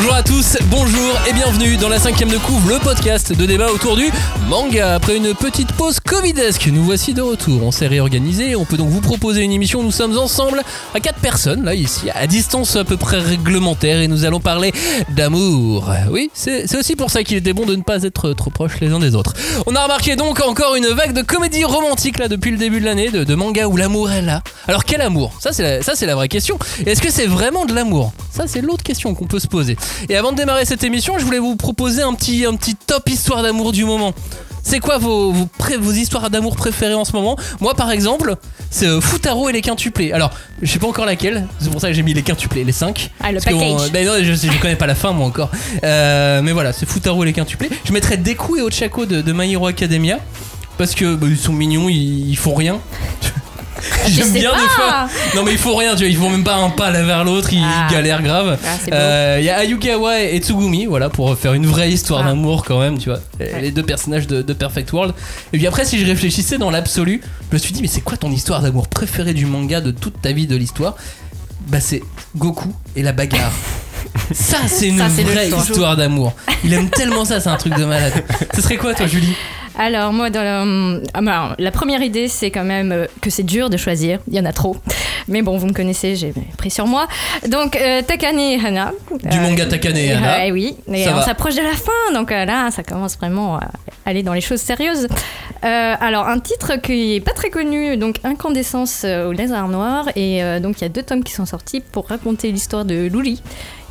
Bonjour à tous, bonjour et bienvenue dans la cinquième de couvre, le podcast de débat autour du manga. Après une petite pause covidesque, nous voici de retour. On s'est réorganisé, on peut donc vous proposer une émission. Nous sommes ensemble à quatre personnes, là ici, à distance à peu près réglementaire, et nous allons parler d'amour. Oui, c'est aussi pour ça qu'il était bon de ne pas être trop proches les uns des autres. On a remarqué donc encore une vague de comédie romantique là depuis le début de l'année, de, manga où l'amour est là. Alors quel amour? Ça c'est la, la vraie question. Est-ce que c'est vraiment de l'amour? Ça c'est l'autre question qu'on peut se poser. Et avant de démarrer cette émission, je voulais vous proposer un petit, un petit top histoire d'amour du moment. C'est quoi vos, vos, vos histoires d'amour préférées en ce moment? Moi par exemple, c'est euh, Futaro et les quintuplés. Alors, je sais pas encore laquelle, c'est pour ça que j'ai mis les quintuplés, les 5. Ah, le package. ben non, je, je connais pas la fin moi encore. Euh, mais voilà, c'est Futaro et les quintuplés. Je mettrais Deku et Ochako de, de My Hero Academia. Parce que bah, ils sont mignons, ils, ils font rien. J'aime bien des pas. fois. Non mais ils font rien, tu vois, ils font même pas un pas l'un vers l'autre, ils Ah. galèrent grave. Ah, c'est beau. Euh, Il y a Ayukawa et Tsugumi, voilà, pour faire une vraie histoire Ah. d'amour quand même, tu vois. Les deux personnages de, de Perfect World. Et puis après, si je réfléchissais dans l'absolu, je me suis dit, mais c'est quoi ton histoire d'amour préférée du manga de toute ta vie de l'histoire? Bah c'est Goku et la bagarre. Ça, c'est une Ça, vraie histoire d'amour. Il aime tellement ça, c'est un truc de malade. Ce serait quoi, toi, Julie? Alors, moi, dans la, ah, bah, alors, la première idée, c'est quand même euh, que c'est dur de choisir. Il y en a trop. Mais bon, vous me connaissez, j'ai pris sur moi. Donc, euh, Takane et Hana. Du manga Takane et Hana. euh, oui, et Ça on s'approche de la fin. Donc euh, là, ça commence vraiment à aller dans les choses sérieuses. Euh, alors, un titre qui est pas très connu, donc Incandescence euh, au lézard noir. Et euh, donc, il y a deux tomes qui sont sortis pour raconter l'histoire de Luli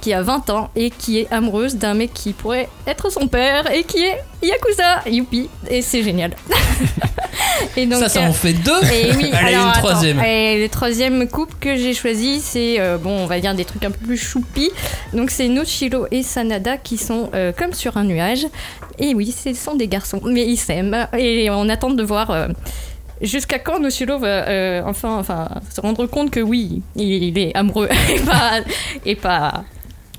qui a 20 ans et qui est amoureuse d'un mec qui pourrait être son père et qui est Yakuza, youpi, et c'est génial. et donc, Ça, ça euh, en fait deux et oui, Allez, alors, une attends. troisième. Et le troisième couple que j'ai choisi, c'est, euh, bon, on va dire des trucs un peu plus choupis. Donc, c'est Nochiro et Sanada qui sont euh, comme sur un nuage. Et oui, ce sont des garçons, mais ils s'aiment. Et on attend de voir. euh, Jusqu'à quand Noshiro va euh, enfin, enfin se rendre compte que oui, il, il est amoureux et pas, et pas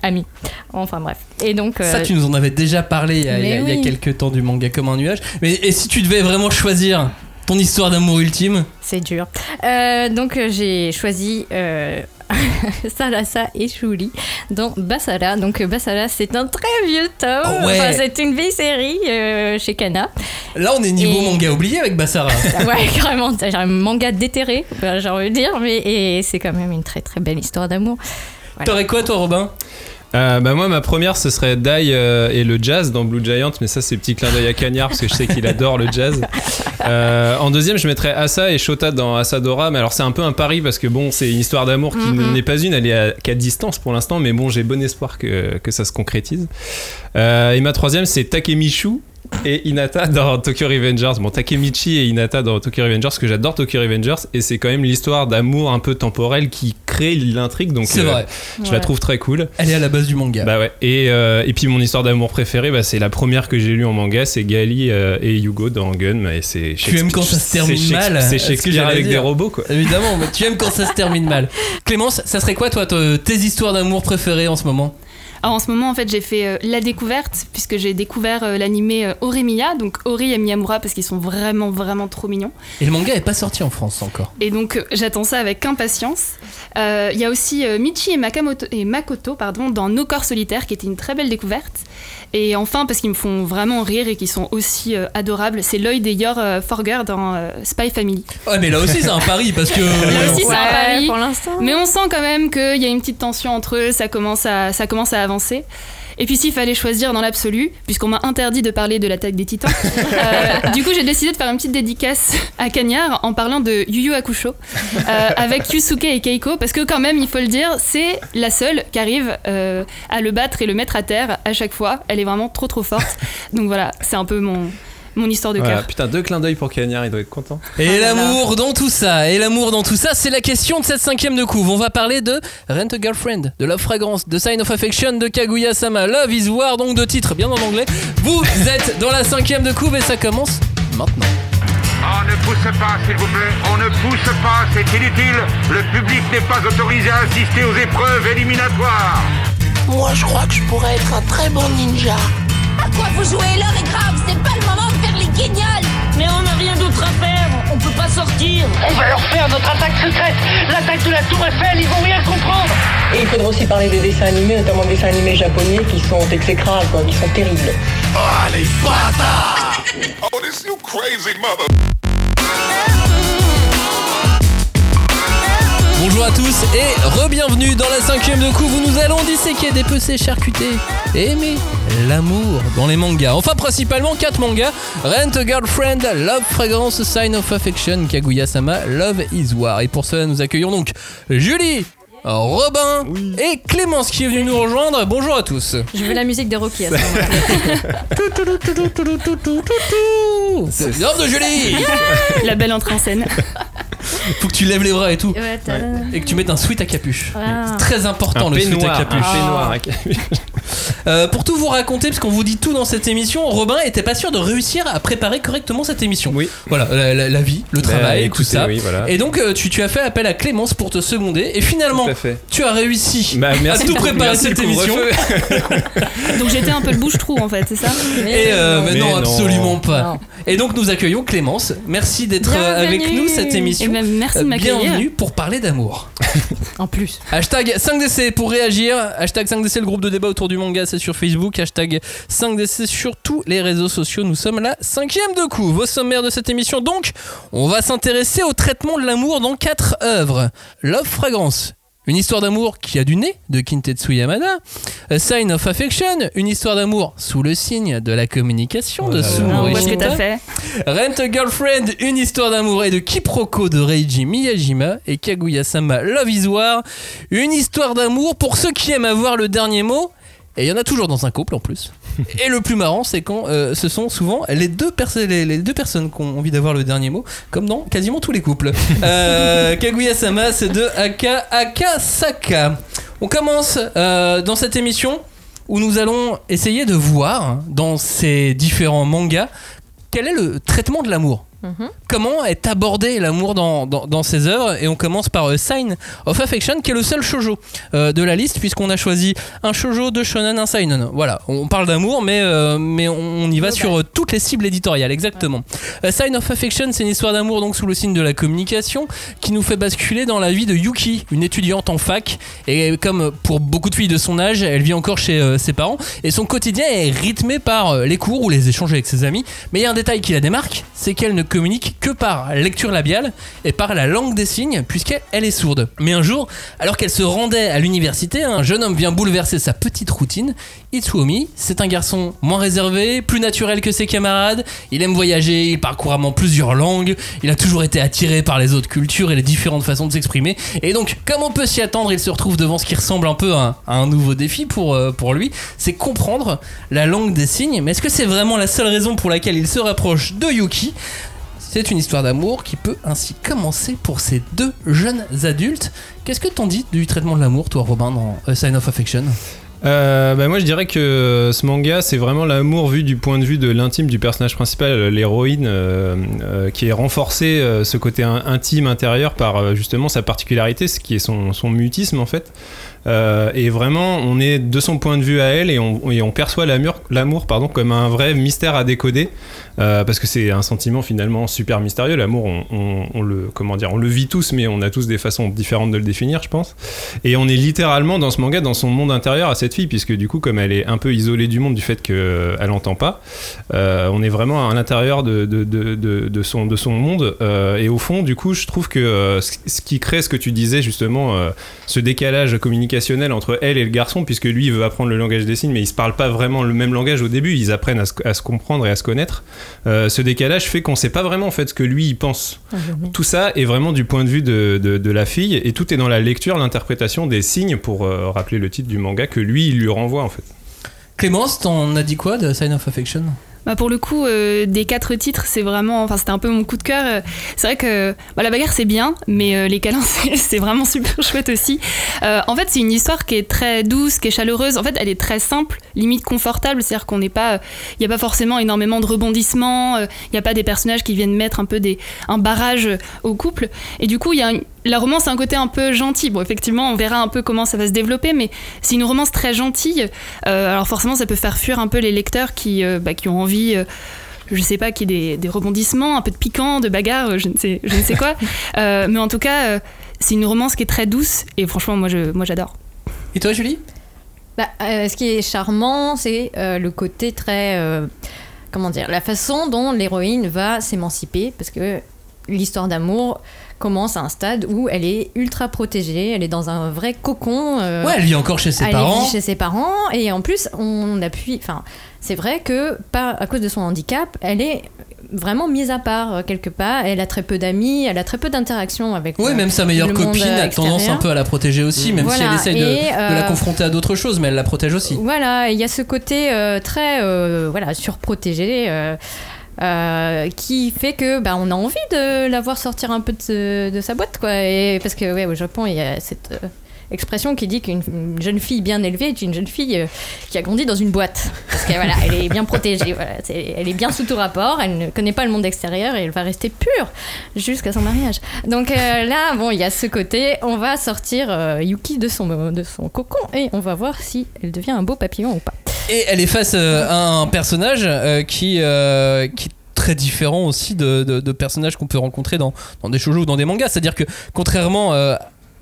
ami. Enfin bref. Et donc. euh, Ça, tu nous en avais déjà parlé il y a, il y a- mais il y a oui. quelques temps du manga comme un nuage. Mais et si tu devais vraiment choisir ton histoire d'amour ultime? C'est dur. Euh, donc euh, j'ai choisi euh, Salasa et Shuli dans Basara. Donc Basara c'est un très vieux tome. Oh ouais. Enfin, c'est une vieille série euh, chez Kana. Là, on est niveau Et- manga oublié avec Basara. Ouais carrément, c'est un manga déterré, j'ai envie de dire, mais c'est quand même une très très belle histoire d'amour. Voilà. T'aurais quoi, toi, Robin Euh, bah moi ma première ce serait Dai euh, et le jazz dans Blue Giant mais ça c'est petit clin d'œil à Cagnard parce que je sais qu'il adore le jazz Euh, en deuxième je mettrais Asa et Shota dans Asadora mais alors c'est un peu un pari parce que bon c'est une histoire d'amour qui Mhm. n'est pas une elle est à- qu'à distance pour l'instant mais bon j'ai bon espoir que, que ça se concrétise Euh, et ma troisième c'est Takemishu et Inata dans Tokyo Revengers. Bon, Takemichi et Inata dans Tokyo Revengers, parce que j'adore Tokyo Revengers, et c'est quand même l'histoire d'amour un peu temporel qui crée l'intrigue, donc C'est euh, vrai. je la trouve très cool. Elle est à la base du manga. Bah ouais. Et, euh, et puis mon histoire d'amour préférée, bah, c'est la première que j'ai lue en manga, c'est Gali euh, et Yugo dans Gun. Et c'est Tu aimes quand ça se termine mal, C'est Shakespeare avec des robots, quoi. Évidemment, mais tu aimes quand ça se termine mal. Clémence, ça serait quoi, toi, te- tes histoires d'amour préférées en ce moment? Alors en ce moment, en fait, j'ai fait euh, la découverte, puisque j'ai découvert euh, l'animé euh, Oremiya, donc Ori et Miyamura, parce qu'ils sont vraiment, vraiment trop mignons. Et le manga est pas sorti en France encore. Et donc, euh, j'attends ça avec impatience. Euh, Il y a aussi Michi et, Makamoto, et Makoto pardon, dans Nos corps solitaires, qui était une très belle découverte. Et enfin, parce qu'ils me font vraiment rire et qu'ils sont aussi euh, adorables, c'est Lloyd et Yor euh, Forger dans euh, Spy Family. Ouais, mais là aussi, c'est un pari parce que. Là aussi, c'est un pari. pour l'instant. Mais on sent quand même qu'il y a une petite tension entre eux, ça commence à, ça commence à avancer. Et puis s'il fallait choisir dans l'absolu, puisqu'on m'a interdit de parler de l'attaque des titans, euh, du coup j'ai décidé de faire une petite dédicace à Cagnard en parlant de Yu Yu euh, avec Yusuke et Keiko, parce que quand même, il faut le dire, c'est la seule qui arrive euh, à le battre et le mettre à terre à chaque fois. Elle est vraiment trop trop forte. Donc voilà, c'est un peu mon, mon histoire de Voilà, cœur. putain, deux clins d'œil pour Cagnard, il doit être content. Et là. l'amour dans tout ça, et l'amour dans tout ça, c'est la question de cette cinquième de couve. On va parler de Rent a Girlfriend, de Love Fragrance, de Sign of Affection, de Kaguya-sama, Love is War, donc de titres bien en anglais. Vous êtes dans la cinquième de couve et ça commence maintenant. On ne pousse pas, s'il vous plaît. On ne pousse pas, c'est inutile. Le public n'est pas autorisé à assister aux épreuves éliminatoires. Moi, je crois que je pourrais être un très bon ninja. À quoi vous jouez L'heure est grave, c'est pas le moment de faire guignol Mais on n'a rien d'autre à faire, on peut pas sortir. On va leur faire notre attaque secrète. L'attaque de la Tour Eiffel, ils vont rien comprendre. Et il faudra aussi parler des dessins animés, notamment des dessins animés japonais qui sont exécrables, quoi, qui sont terribles. Oh, les bâtards. Oh, this you crazy mother Bonjour à tous et re-bienvenue dans la cinquième de couve où nous allons disséquer, dépecer, charcuter et aimer l'amour dans les mangas. Enfin principalement 4 mangas, Rent a Girlfriend, Love Fragrance, Sign of Affection, Kaguya-sama, Love is War. Et pour cela nous accueillons donc Julie Robin et Clémence qui est venue nous rejoindre. Bonjour à tous. Je veux la musique de Rocky à ce moment-là. Bienvenue de Julie La belle entrée en scène. Faut que tu lèves les bras et tout. Ouais, Et que tu mettes un sweat à capuche. Ah. C'est très important Un le sweat à peignoir, un capuche. peignoir à capuche. Euh, pour tout vous raconter, parce qu'on vous dit tout dans cette émission, Robin était pas sûr de réussir à préparer correctement cette émission. Oui. Voilà, la, la- la vie, le Bah, travail, écoutez, tout ça. oui, voilà. Et donc euh, tu, tu as fait appel à Clémence pour te seconder. Et finalement, tu as réussi Bah, merci à tout pour- préparer merci cette émission. Donc j'étais un peu le bouche-trou en fait, c'est ça Et euh, mais Mais non, non. absolument pas. Non. Et donc nous accueillons Clémence. Merci d'être euh, avec nous cette Et émission. ben, merci Euh, de m'accueillir. Bienvenue pour parler d'amour. En plus. Hashtag 5DC pour réagir. Hashtag 5DC, le groupe de débat autour du manga, c'est sur Facebook. Hashtag 5DC sur tous les réseaux sociaux. Nous sommes la cinquième de coup. Vos sommaires de cette émission, donc, on va s'intéresser au traitement de l'amour dans quatre œuvres. Love Fragrance. Une histoire d'amour qui a du nez de Kintetsu Yamada. A Sign of Affection, une histoire d'amour sous le signe de la communication de Oh là là. Sumo On voit ce que Ishita. t'as fait? Rent a Girlfriend, une histoire d'amour et de quiproquo de Reiji Miyajima et Kaguya-sama Love is War, une histoire d'amour pour ceux qui aiment avoir le dernier mot. Et il y en a toujours dans un couple en plus. Et le plus marrant, c'est quand euh, ce sont souvent les deux, perso- les, les deux personnes qui ont envie d'avoir le dernier mot, comme dans quasiment tous les couples. Euh, Kaguya-sama, c'est de Aka Akasaka. On commence euh, dans cette émission où nous allons essayer de voir dans ces différents mangas quel est le traitement de l'amour Mhm. Comment est abordé l'amour dans, dans, dans ces œuvres Et on commence par euh, Sign of Affection, qui est le seul shoujo euh, de la liste, puisqu'on a choisi un shoujo, deux shonen, un seinen. Voilà, on parle d'amour, mais, euh, mais on, on y va sur toutes les cibles éditoriales, exactement. Sign of Affection, c'est une histoire d'amour donc sous le signe de la communication, qui nous fait basculer dans la vie de Yuki, une étudiante en fac. Et comme pour beaucoup de filles de son âge, elle vit encore chez ses parents, et son quotidien est rythmé par les cours ou les échanges avec ses amis. Mais il y a un détail qui la démarque, c'est qu'elle ne communique que par lecture labiale et par la langue des signes, puisqu'elle est sourde. Mais un jour, alors qu'elle se rendait à l'université, un jeune homme vient bouleverser sa petite routine. Itsuomi, c'est un garçon moins réservé, plus naturel que ses camarades, il aime voyager, il parle couramment plusieurs langues, il a toujours été attiré par les autres cultures et les différentes façons de s'exprimer. Et donc, comme on peut s'y attendre, il se retrouve devant ce qui ressemble un peu à un, nouveau défi pour, euh, pour lui, c'est comprendre la langue des signes. Mais est-ce que c'est vraiment la seule raison pour laquelle il se rapproche de Yuki? C'est une histoire d'amour qui peut ainsi commencer pour ces deux jeunes adultes. Qu'est-ce que t'en dis du traitement de l'amour, toi, Robin, dans Sign of Affection? Euh, bah moi je dirais que ce manga c'est vraiment l'amour vu du point de vue de l'intime du personnage principal, l'héroïne, euh, euh, qui est renforcé ce côté in- intime intérieur par justement sa particularité, ce qui est son, mutisme en fait. Et vraiment on est de son point de vue à elle et on, et on perçoit l'amour, comme un vrai mystère à décoder euh, parce que c'est un sentiment finalement super mystérieux. L'amour on, on- on le comment dire, on le vit tous mais on a tous des façons différentes de le définir je pense. Et on est littéralement dans ce manga, dans son monde intérieur à cette fille, puisque du coup, comme elle est un peu isolée du monde du fait qu'elle n'entend pas, euh, on est vraiment à l'intérieur de, de, de, de, son, de son monde. euh, et au fond, du coup, je trouve que euh, ce qui crée ce que tu disais justement, euh, ce décalage communicationnel entre elle et le garçon, puisque lui, il veut apprendre le langage des signes, mais ils se parlent pas vraiment le même langage au début, ils apprennent à se comprendre et à se connaître. Euh, ce décalage fait qu'on sait pas vraiment en fait ce que lui, il pense. Tout ça est vraiment du point de vue de, de- de la fille et tout est dans la lecture, l'interprétation des signes pour euh, rappeler le titre du manga que lui il lui renvoie en fait. Clémence, t'en as dit quoi de Sign of Affection? Bah pour le coup, euh, des quatre titres, c'est vraiment, enfin c'était un peu mon coup de cœur. Euh, C'est vrai que bah, la bagarre c'est bien, mais euh, les câlins c'est vraiment super chouette aussi. En fait, c'est une histoire qui est très douce, qui est chaleureuse. En fait, elle est très simple, limite confortable. C'est-à-dire qu'on n'est pas, il n'y a pas forcément énormément de rebondissements. Il n'y a pas des personnages qui viennent mettre un peu des, un barrage au couple. Et du coup, il y a la romance a un côté un peu gentil. Bon, effectivement, on verra un peu comment ça va se développer, mais c'est une romance très gentille. Euh, alors forcément, ça peut faire fuir un peu les lecteurs qui, euh, bah, qui ont envie. euh, je sais pas, qu'il y ait des, des rebondissements, un peu de piquant, de bagarre, euh, je ne sais, je ne sais quoi. Euh, mais en tout cas, euh, c'est une romance qui est très douce et franchement, moi, je, moi, j'adore. Et toi, Julie? Bah, euh, ce qui est charmant, c'est euh, le côté très. euh, comment dire La façon dont l'héroïne va s'émanciper, parce que l'histoire d'amour commence à un stade où elle est ultra protégée, elle est dans un vrai cocon. euh, Ouais, elle vit encore chez ses elle parents. vit chez ses parents et en plus on appuie. Enfin, c'est vrai que pas à cause de son handicap, elle est vraiment mise à part euh, quelque part. Elle a très peu d'amis, elle a très peu d'interactions avec. Oui, euh, même sa meilleure copine a tendance un peu à la protéger aussi, même si elle essaye de, de la euh, confronter à d'autres choses, mais elle la protège aussi. Voilà, il y a ce côté très voilà surprotégé. Euh, qui fait que bah, on a envie de la voir sortir un peu de, sa boîte quoi. Parce que ouais au Japon il y a cette euh, expression qui dit qu'une une jeune fille bien élevée est une jeune fille euh, qui a grandi dans une boîte. Parce que voilà elle est bien protégée voilà, elle est bien sous tout rapport elle ne connaît pas le monde extérieur et elle va rester pure jusqu'à son mariage. Donc euh, là bon il y a ce côté on va sortir euh, Yuki de son de son cocon et on va voir si elle devient un beau papillon ou pas. Et elle est face à un personnage qui, qui est très différent aussi de, de- personnages qu'on peut rencontrer dans, dans des shoujo ou dans des mangas. C'est-à-dire que contrairement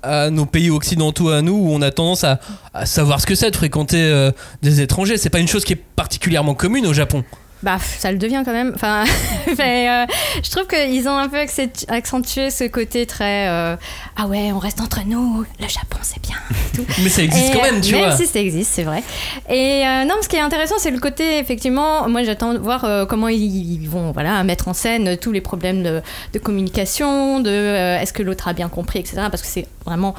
à nos pays occidentaux à nous où on a tendance à, savoir ce que c'est de fréquenter euh, des étrangers, c'est pas une chose qui est particulièrement commune au Japon. Bah, ça le devient quand même. Enfin, mais, euh, je trouve qu'ils ont un peu accent- accentué ce côté très euh, ah ouais, on reste entre nous. Le Japon, c'est bien. et tout. Mais ça existe Et, quand même, tu même vois. si ça existe, c'est vrai. Et euh, non, ce qui est intéressant, c'est le côté effectivement. Moi, j'attends de voir euh, comment ils, vont voilà mettre en scène tous les problèmes de, de communication, de est-ce que l'autre a bien compris, etc. Parce que c'est vraiment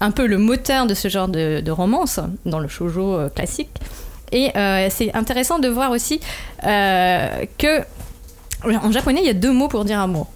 un peu le moteur de ce genre de, de romance dans le shoujo classique. Et euh, c'est intéressant de voir aussi euh, que en japonais, il y a deux mots pour dire amour.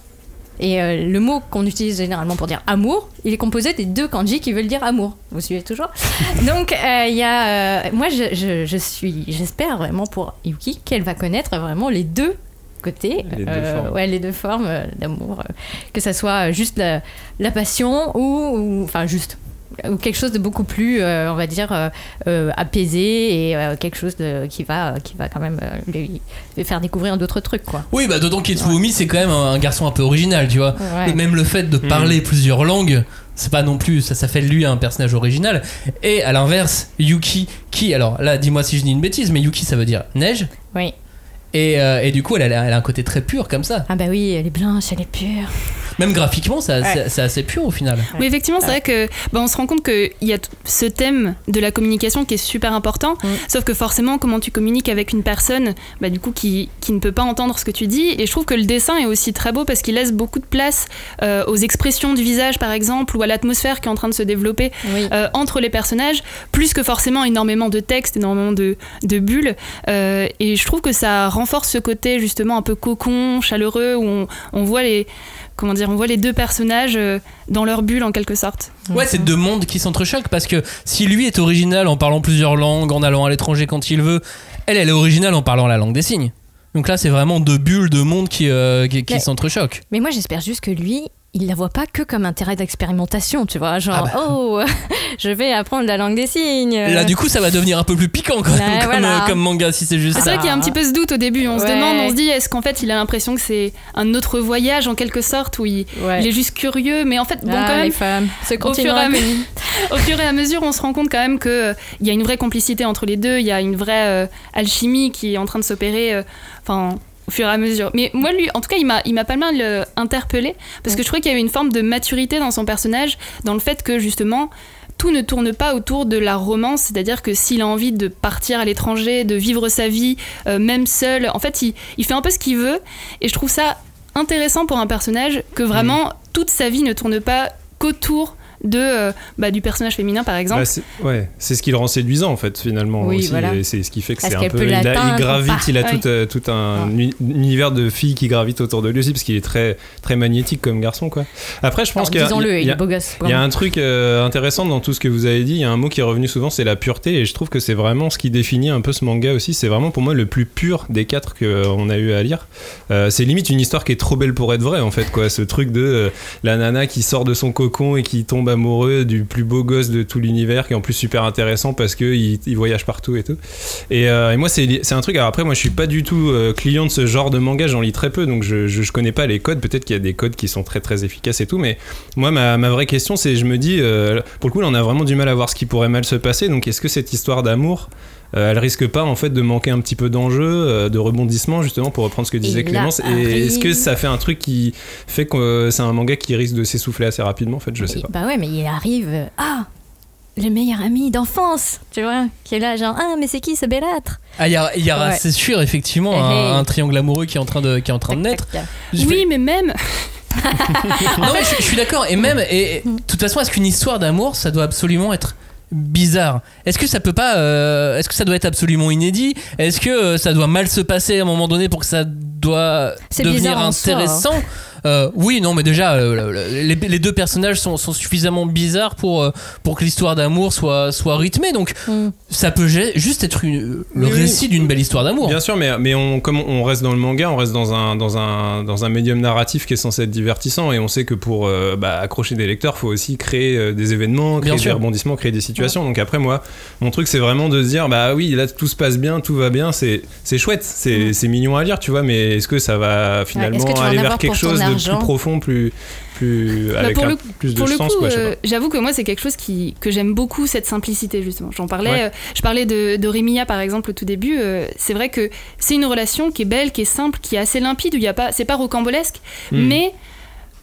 Et euh, le mot qu'on utilise généralement pour dire amour, il est composé des deux kanji qui veulent dire amour. Vous suivez toujours? Donc, euh, il y a. euh, moi, je, je- je suis. J'espère vraiment pour Yuki qu'elle va connaître vraiment les deux côtés. Les deux formes. Ouais, les deux formes euh, d'amour. euh, que ça soit juste la, la passion ou- Enfin, juste. Ou quelque chose de beaucoup plus, euh, on va dire, euh, euh, apaisé et euh, quelque chose de, qui, va, qui va quand même euh, lui, lui faire découvrir d'autres trucs, quoi. Oui, bah d'autant qu'Itsuomi c'est quand même un, un garçon un peu original, tu vois. Ouais. Et même le fait de parler plusieurs langues, c'est pas non plus, ça, ça fait de lui un personnage original. Et à l'inverse, Yuki, qui, alors là, dis-moi si je dis une bêtise, mais Yuki ça veut dire neige. Oui. Et, euh, et du coup, elle a, elle a un côté très pur comme ça. Ah bah oui, elle est blanche, elle est pure. Même graphiquement, Ouais. c'est assez pur au final. Oui, effectivement, c'est vrai que bah, on se rend compte qu'il y a ce thème de la communication qui est super important. Mm. Sauf que forcément, comment tu communiques avec une personne, bah, du coup, qui, qui ne peut pas entendre ce que tu dis. Et je trouve que le dessin est aussi très beau parce qu'il laisse beaucoup de place euh, aux expressions du visage, par exemple, ou à l'atmosphère qui est en train de se développer Oui. euh, entre les personnages, plus que forcément énormément de texte, énormément de, de bulles. Euh, et je trouve que ça renforce ce côté justement un peu cocon, chaleureux, où on, on voit les comment dire, on voit les deux personnages euh, dans leur bulle en quelque sorte. Ouais, c'est deux mondes qui s'entrechoquent parce que si lui est original en parlant plusieurs langues, en allant à l'étranger quand il veut, elle, elle est originale en parlant la langue des signes. Donc là, c'est vraiment deux bulles de monde qui, euh, qui, qui s'entrechoquent. Mais moi, j'espère juste que lui, il la voit pas que comme terrain d'expérimentation, tu vois. Genre, Ah bah. oh, je vais apprendre la langue des signes. Là, du coup, ça va devenir un peu plus piquant quand même, Ouais, comme, voilà. euh, comme manga si c'est juste C'est ça. vrai qu'il y a un petit peu ce doute au début. On se demande, on se dit, est-ce qu'en fait, il a l'impression que c'est un autre voyage en quelque sorte où il, Ouais. il est juste curieux, mais en fait, bon, Ah, quand les même, femmes, ce au fur, et à inconnu. mesure, au fur et à mesure, on se rend compte quand même qu'il y a une vraie complicité entre les deux, il y a une vraie euh, alchimie qui est en train de s'opérer, euh, enfin, au fur et à mesure. Mais moi, lui, en tout cas, il m'a, il m'a pas mal euh, interpellé parce que je trouvais qu'il y avait une forme de maturité dans son personnage, dans le fait que justement, tout ne tourne pas autour de la romance, c'est-à-dire que s'il a envie de partir à l'étranger, de vivre sa vie, euh, même seul, en fait, il, il fait un peu ce qu'il veut, et je trouve ça intéressant pour un personnage que vraiment toute sa vie ne tourne pas qu'autour de euh, bah, du personnage féminin par exemple. Bah, c'est- ouais, c'est ce qui le rend séduisant en fait finalement Oui, aussi. voilà. Et c'est ce qui fait que Parce c'est un peu. Il, a- il gravite, il a Ouais. tout, euh, tout un uni- univers de filles qui gravitent autour de lui aussi parce qu'il est très très magnétique comme garçon quoi. Après, je pense qu'il y a- Disons-le, il il y est a- beau gosse. il y a un truc euh, intéressant dans tout ce que vous avez dit. Il y a un mot qui est revenu souvent, c'est la pureté. Et je trouve que c'est vraiment ce qui définit un peu ce manga aussi. C'est vraiment pour moi le plus pur des quatre qu'on a eu à lire. C'est limite une histoire qui est trop belle pour être vraie en fait. Quoi. Ce truc de la nana qui sort de son cocon et qui tombe amoureux du plus beau gosse de tout l'univers, qui est en plus super intéressant parce que il, voyage partout et tout. Et, euh, moi, c'est un truc. Alors après, moi, je suis pas du tout euh, client de ce genre de manga. J'en lis très peu, donc je, je, connais pas les codes. Peut-être qu'il y a des codes qui sont très très efficaces et tout, mais moi, ma, vraie question, c'est, je me dis, euh, pour le coup, là, on a vraiment du mal à voir ce qui pourrait mal se passer. Donc, est-ce que cette histoire d'amour elle risque pas en fait de manquer un petit peu d'enjeu, euh, de rebondissement justement pour reprendre ce que disait Et Clémence. Et est-ce que ça fait un truc qui fait que euh, c'est un manga qui risque de s'essouffler assez rapidement en fait? Je sais Et- pas. Bah ouais, mais il arrive. euh, Ah Le meilleur ami d'enfance, tu vois, qui est là, genre, ah, mais c'est qui ce belâtre? Ah, il y, a- y Ouais. c'est sûr, effectivement, Hey, un, triangle amoureux qui est en train de, qui est en train de naître. Je Oui, mais même. non mais je, je suis d'accord et même et, et, de toute façon est-ce qu'une histoire d'amour ça doit absolument être bizarre. Est-ce que ça peut pas euh, est-ce que ça doit être absolument inédit? Est-ce que euh, ça doit mal se passer à un moment donné pour que ça doit devenir soi, hein. Euh, oui non mais déjà euh, le- le- les, les deux personnages sont, sont suffisamment bizarres pour euh, pour que l'histoire d'amour soit soit rythmée. Donc Mm. ça peut ju- juste être une- le Oui, récit d'une belle histoire d'amour. Bien sûr, mais, mais on, comme on reste dans le manga, on reste dans un, dans, un, dans un médium narratif qui est censé être divertissant. Et on sait que pour euh, bah, accrocher des lecteurs, faut aussi créer euh, des événements, créer Bien des sûr. rebondissements, créer des situations. Donc après, moi, mon truc, c'est vraiment de se dire, bah oui, là, tout se passe bien, tout va bien, c'est c'est chouette, c'est c'est mignon à lire, tu vois, mais est-ce que ça va finalement aller vers quelque chose de plus profond, plus, plus Bah, avec pour un- le- plus de le sens, euh, j'avoue que moi, c'est quelque chose qui, que j'aime beaucoup, cette simplicité, justement. J'en parlais, Ouais. euh, je parlais de, de par exemple, au tout début. euh, c'est vrai que c'est une relation qui est belle, qui est simple, qui est assez limpide, où il y a pas, c'est pas rocambolesque, Hmm. mais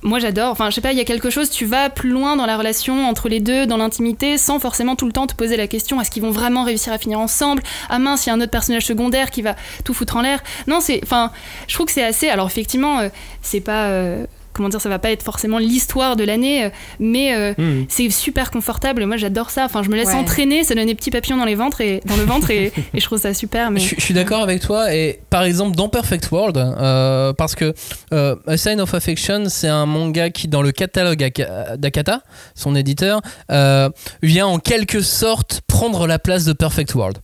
moi j'adore. Enfin, je sais pas, il y a quelque chose, tu vas plus loin dans la relation entre les deux, dans l'intimité, sans forcément tout le temps te poser la question est-ce qu'ils vont vraiment réussir à finir ensemble? Ah mince, il y a un autre personnage secondaire qui va tout foutre en l'air. Non, c'est. Enfin, je trouve que c'est assez. Alors, effectivement, euh, c'est pas. euh, comment dire, ça va pas être forcément l'histoire de l'année, euh, mais euh, Hmm. c'est super confortable. Moi, j'adore ça. Enfin, je me laisse Ouais. entraîner, ça donne des petits papillons dans les ventres et dans le ventre et, et je trouve ça super. Mais Je, je suis d'accord avec toi. Et par exemple, dans Perfect World, euh, parce que euh, A Sign of Affection, c'est un manga qui, dans le catalogue Aka- d'Akata, son éditeur, euh, vient en quelque sorte prendre la place de Perfect World.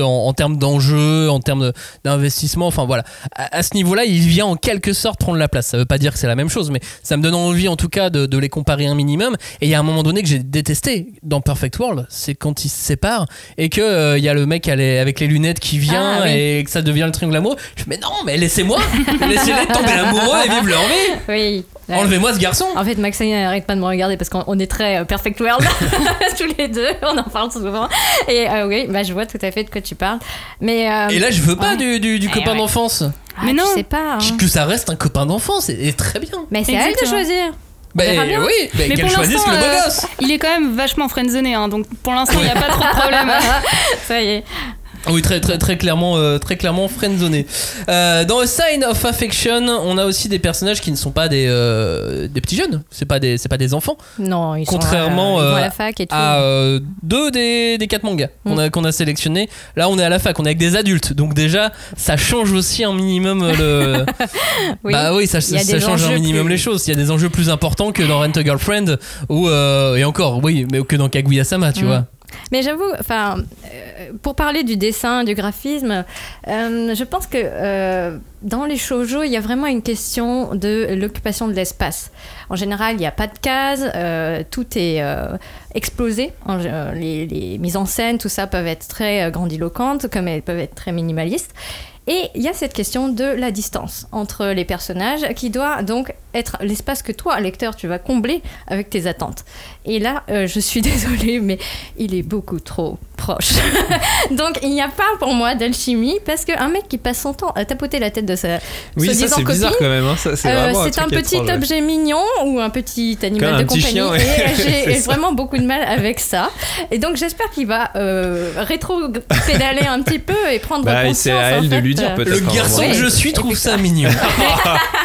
En, en termes d'enjeux, en termes d'investissement, enfin voilà. À, à ce niveau-là, il vient en quelque sorte prendre la place. Ça veut pas dire que c'est la même chose, mais ça me donne envie en tout cas de, de les comparer un minimum. Et il y a un moment donné que j'ai détesté dans Perfect World, c'est quand ils se séparent et que euh, y a le mec avec les lunettes qui vient Ah, oui. et que ça devient le triangle amoureux. Je fais mais non, mais laissez-moi, laissez-les tomber amoureux et vivre leur vie. Oui. Ouais. Enlevez-moi ce garçon. En fait, Maxime n'arrête pas de me regarder parce qu'on on est très euh, perfect world tous les deux. On en parle souvent. Et euh, oui, bah, je vois tout à fait de quoi tu parles. Mais euh, Et là, je veux pas ouais. du, du- du copain ouais. d'enfance. ah, Mais non. sais pas. hein. Que ça reste un copain d'enfance et, et très bien. Mais c'est à elle de choisir. Bah, bien. oui, bah, Mais qu'elle pour choisisse l'instant, le beau euh, gosse. il est quand même vachement friendzoné, hein, donc pour l'instant, il n'y a pas trop de problème. Ça y est. Oui, très très très clairement, euh, très clairement friendzoné. Euh, dans A Sign of Affection, on a aussi des personnages qui ne sont pas des euh, des petits jeunes. C'est pas des c'est pas des enfants. Non, ils Contrairement, sont, euh, ils vont euh, à la fac et tout. À euh, deux des, des quatre mangas qu'on Mm. a qu'on a sélectionnés. Là, on est à la fac, on est avec des adultes. Donc déjà, ça change aussi un minimum le. Oui. Bah oui, ça, change un minimum plus- les choses. Il y a des enjeux plus importants que dans Rent a Girlfriend ou euh, et encore, oui, mais que dans Kaguya-sama, tu Mm. vois. Mais j'avoue, enfin, euh, pour parler du dessin, du graphisme, euh, je pense que euh, dans les shoujo, il y a vraiment une question de l'occupation de l'espace. En général, il n'y a pas de cases, tout est explosé. Les, les mises en scène, tout ça peuvent être très grandiloquentes, comme elles peuvent être très minimalistes. Et il y a cette question de la distance entre les personnages qui doit donc être l'espace que toi, lecteur, tu vas combler avec tes attentes. Et là, euh, je suis désolée, mais il est beaucoup trop proche. donc il n'y a pas pour moi d'alchimie parce qu'un mec qui passe son temps à tapoter la tête de sa Oui, ça soi-disant c'est bizarre quand même. hein. Ça, C'est euh, un petit étrange, ouais. objet mignon ou un petit animal de petit compagnie chien, ouais. et j'ai ça. vraiment beaucoup de mal avec ça et donc j'espère qu'il va euh, rétro-pédaler un petit peu et prendre Bah, conscience c'est à en elle de fait, lui dire, peut-être. Le Peut-être, garçon que je suis trouve ça mignon.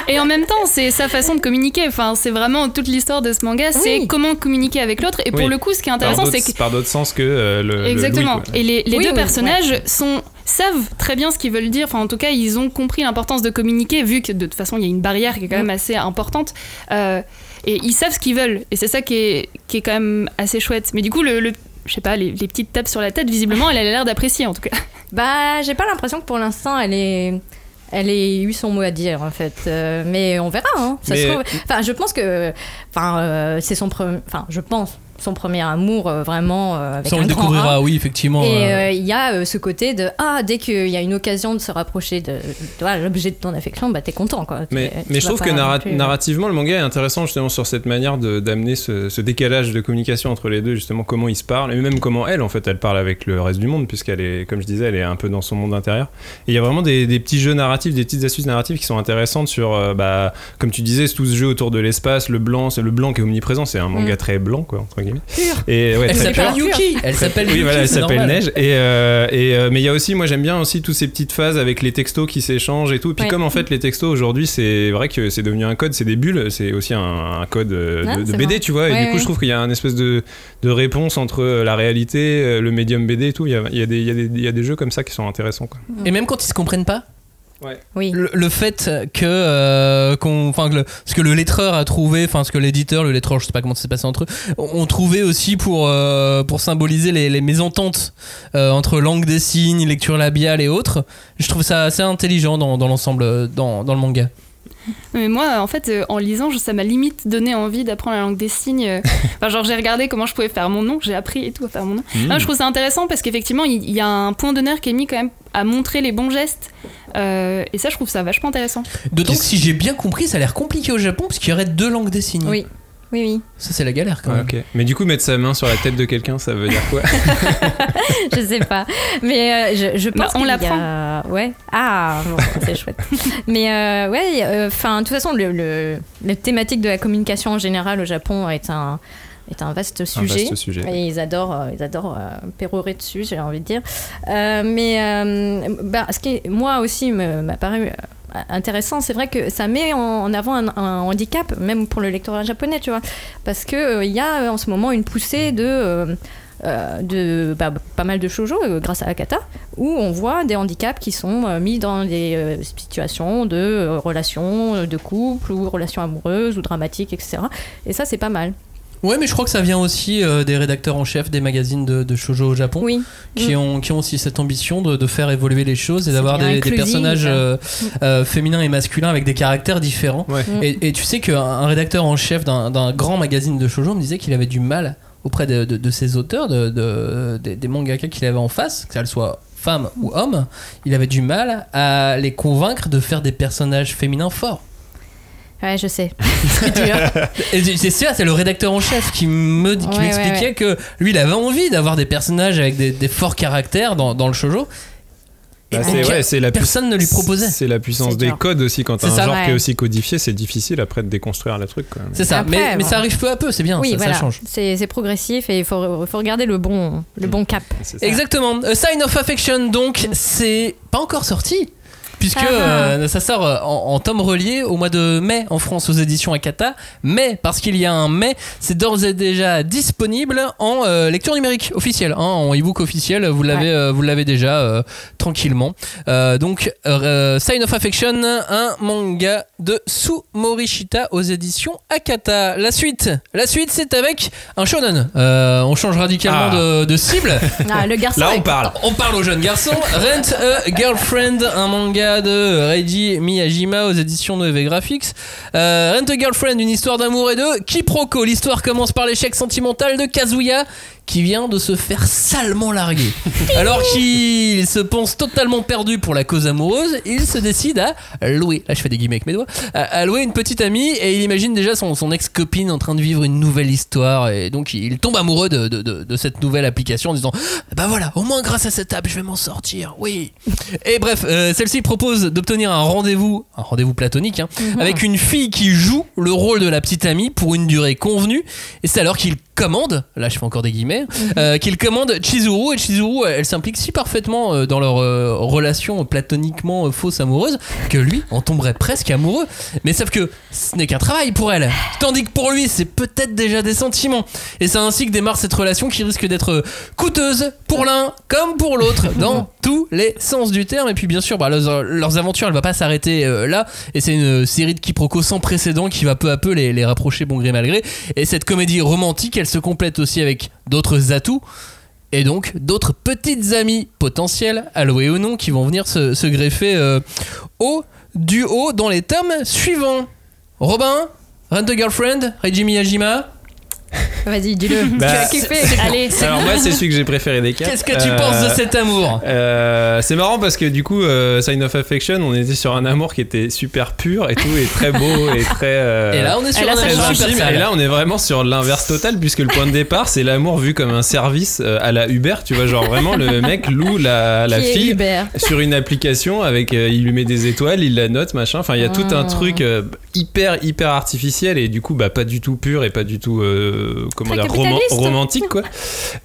Et en même temps, c'est sa façon de communiquer. Enfin, c'est vraiment toute l'histoire de ce manga, c'est Oui. comment communiquer avec l'autre. Et pour Oui. le coup, ce qui est intéressant, c'est que par d'autres sens que euh, le. le Exactement. Louis, et les, les Oui, deux oui, personnages sont savent très bien ce qu'ils veulent dire. Enfin, en tout cas, ils ont compris l'importance de communiquer, vu que de toute façon, il y a une barrière qui est quand même assez importante. Euh, et ils savent ce qu'ils veulent. Et c'est ça qui est, qui est quand même assez chouette. Mais du coup, le, le- je sais pas, les, les petites tapes sur la tête, visiblement, elle a l'air d'apprécier en tout cas. Bah, j'ai pas l'impression que pour l'instant elle est elle ait eu son mot à dire en fait. Euh, mais on verra. Hein. Ça se trouve- Enfin, je pense que, enfin, euh, c'est son premier. Enfin, je pense son premier amour euh, vraiment euh, avec Ça, on un le grand A. découvrira, oui, effectivement. Et euh, euh, il y a euh, ce côté de ah dès qu'il y a une occasion de se rapprocher de, de l'objet de ton affection, bah t'es content quoi. Mais, Tu- tu mais je trouve que narra- non plus, narrativement, le manga est intéressant justement sur cette manière de- d'amener ce, ce décalage de communication entre les deux, justement comment ils se parlent, et même comment elle, en fait, elle parle avec le reste du monde, puisqu'elle est, comme je disais, elle est un peu dans son monde intérieur. Et il y a vraiment des, des petits jeux narratifs, des petites astuces narratives qui sont intéressantes sur, euh, bah, comme tu disais, tout ce jeu autour de l'espace, le blanc, c'est le blanc qui est omniprésent, c'est un manga Mm. très blanc, quoi, entre Et ouais, Elle s'appelle. Yuki. Elle s'appelle Oui, Yuki. voilà, elle c'est s'appelle normal. Neige. Et, euh, et, euh, mais il y a aussi, moi j'aime bien aussi toutes ces petites phases avec les textos qui s'échangent et tout. Et puis Ouais. comme en fait les textos aujourd'hui, c'est vrai que c'est devenu un code, c'est des bulles, c'est aussi un, un code euh, Ah, de, c'est BD, tu vois. Et Ouais, du coup, ouais. je trouve qu'il y a un espèce de, de réponse entre la réalité, le médium BD et tout. Il y a, il y a des- il y a des- il y a des jeux comme ça qui sont intéressants. Quoi. Et même quand ils se comprennent pas, Oui. le, le fait que euh, qu'on enfin que le- ce que le lettreur a trouvé enfin ce que l'éditeur le lettreur je sais pas comment ça s'est passé entre eux ont trouvé aussi pour euh, pour symboliser les, les mésententes euh, entre langue des signes lecture labiale et autres. Je trouve ça assez intelligent dans, dans l'ensemble dans, dans le manga Mais moi, en fait, euh, en lisant, je- ça m'a limite donné envie d'apprendre la langue des signes. euh. Enfin, genre, j'ai regardé comment je pouvais faire mon nom, j'ai appris et tout à faire mon nom. Mmh. Non, je trouve ça intéressant parce qu'effectivement, il il y, a un point d'honneur qui est mis quand même à montrer les bons gestes. Euh, et ça, je trouve ça vachement intéressant. d'autant que si j'ai bien compris ça a l'air compliqué au Japon parce qu'il y aurait deux langues des signes Oui. Oui, oui. ça c'est la galère quand Ouais, même. Mais du coup, mettre sa main sur la tête de quelqu'un, ça veut dire quoi? Je sais pas. Mais euh, je, je pense on qu'il y l'apprend. a- Ouais. Ah, bon, c'est chouette. Mais euh, ouais, enfin, de toute façon, le, le, la thématique de la communication en général au Japon est un est un vaste Un sujet. vaste sujet. Et ils adorent, euh, ils adorent euh, pérorer dessus, j'ai envie de dire. Euh, mais euh, bah, ce qui, moi aussi, m'a paru euh, intéressant, c'est vrai que ça met en, avant un, handicap, même pour le lectorat japonais, tu vois. Parce qu'il il y a euh, en ce moment une poussée de. euh, euh, de bah, pas mal de shoujo euh, grâce à Akata où on voit des handicaps qui sont euh, mis dans des euh, situations de euh, relations euh, de couple ou relations amoureuses ou dramatiques etc et ça c'est pas mal ouais mais je crois que ça vient aussi euh, des rédacteurs en chef des magazines de, de shoujo au Japon oui qui Mm. ont, qui ont aussi cette ambition de, de faire évoluer les choses et d'avoir des, personnages euh, euh, féminins et masculins avec des caractères différents. Ouais. Mm. Et, et tu sais qu'un un rédacteur en chef d'un d'un grand magazine de shoujo me disait qu'il avait du mal auprès de, de- de ses auteurs, de, de- des, des mangaka qu'il avait en face, que ça soit femme ou homme, il avait du mal à les convaincre de faire des personnages féminins forts. Ouais je sais c'est dur Et c'est- le rédacteur en chef qui me qui Ouais, m'expliquait ouais, que lui, il avait envie d'avoir des personnages avec des, des forts caractères dans, dans le shoujo. Et Bah, c'est ouais, c'est la pu- personne ne lui proposait. C'est la puissance des codes aussi. Quand un ça, genre qui est aussi codifié, c'est difficile après de déconstruire le truc. C'est ça, Après, mais, mais ça arrive peu à peu, c'est bien, oui ça, ça voilà change. c'est c'est progressif et il faut, faut regarder le bon le bon cap. Exactement. A Sign of Affection, donc, c'est pas encore sorti. Puisque Ah. euh, ça sort euh, en, en tome relié au mois de mai en France aux éditions Akata. Mais, parce qu'il y a un mai, c'est d'ores et déjà disponible en euh, lecture numérique officielle, hein, en ebook officiel. Vous l'avez, Ouais. euh, vous l'avez déjà euh, tranquillement. Euh, donc, euh, Sign of Affection, un manga de Su Morishita aux éditions Akata. La suite, la suite, c'est avec un shonen. Euh, on change radicalement Ah. de, de cible. ah, le garçon Là, on parle. On parle aux jeunes garçons. Rent a Girlfriend, un manga de Reiji Miyajima aux éditions Noé Graphics. Euh, Rent a Girlfriend, une histoire d'amour et de quiproquo. L'histoire commence par l'échec sentimental de Kazuya qui vient de se faire salement larguer. Alors qu'il se pense totalement perdu pour la cause amoureuse, il se décide à louer, là je fais des guillemets avec mes doigts, à, louer une petite amie et il imagine déjà son, son ex-copine en train de vivre une nouvelle histoire et donc il tombe amoureux de, de- de- de cette nouvelle application en disant bah voilà, au moins grâce à cette app je vais m'en sortir, oui. Et bref, euh, celle-ci propose d'obtenir un rendez-vous, un rendez-vous platonique, hein, avec une fille qui joue le rôle de la petite amie pour une durée convenue et c'est alors qu'il commande, là je fais encore des guillemets, euh, qu'il commande Chizuru et Chizuru elle s'implique si parfaitement euh, dans leur euh, relation platoniquement euh, fausse amoureuse que lui en tomberait presque amoureux. Mais sauf que ce n'est qu'un travail pour elle, tandis que pour lui c'est peut-être déjà des sentiments. Et c'est ainsi que démarre cette relation qui risque d'être coûteuse pour l'un comme pour l'autre dans tous les sens du terme. Et puis bien sûr, bah, leurs, leurs aventures elles ne vont pas s'arrêter euh, là. Et c'est une série de quiproquos sans précédent qui va peu à peu les, les rapprocher bon gré mal gré. Et cette comédie romantique, elle se complète aussi avec d'autres atouts. Et donc d'autres petites amies potentielles, allouées ou non, qui vont venir se, greffer euh, au duo dans les tomes suivants. Robin, Rent a Girlfriend, Reiji Miyajima. Vas-y, dis-le. Bah, tu as kiffé. Allez, Alors moi c'est celui que j'ai préféré des quatre. Qu'est-ce que tu Euh, penses de cet amour euh, c'est marrant parce que du coup, euh, Sign of Affection, on était sur un amour qui était super pur et tout, et très beau et très. euh, Et là, on est sur Et là, un amour super intime. Et là, on est vraiment sur l'inverse total puisque le point de départ, c'est l'amour vu comme un service euh, à la Uber. Tu vois, genre vraiment le mec loue la, fille sur une application avec, euh, il lui met des étoiles, il la note, machin. Enfin, il y a tout un Oh. truc euh, hyper hyper artificiel et du coup, bah pas du tout pur et pas du tout euh, comment dire romantique quoi.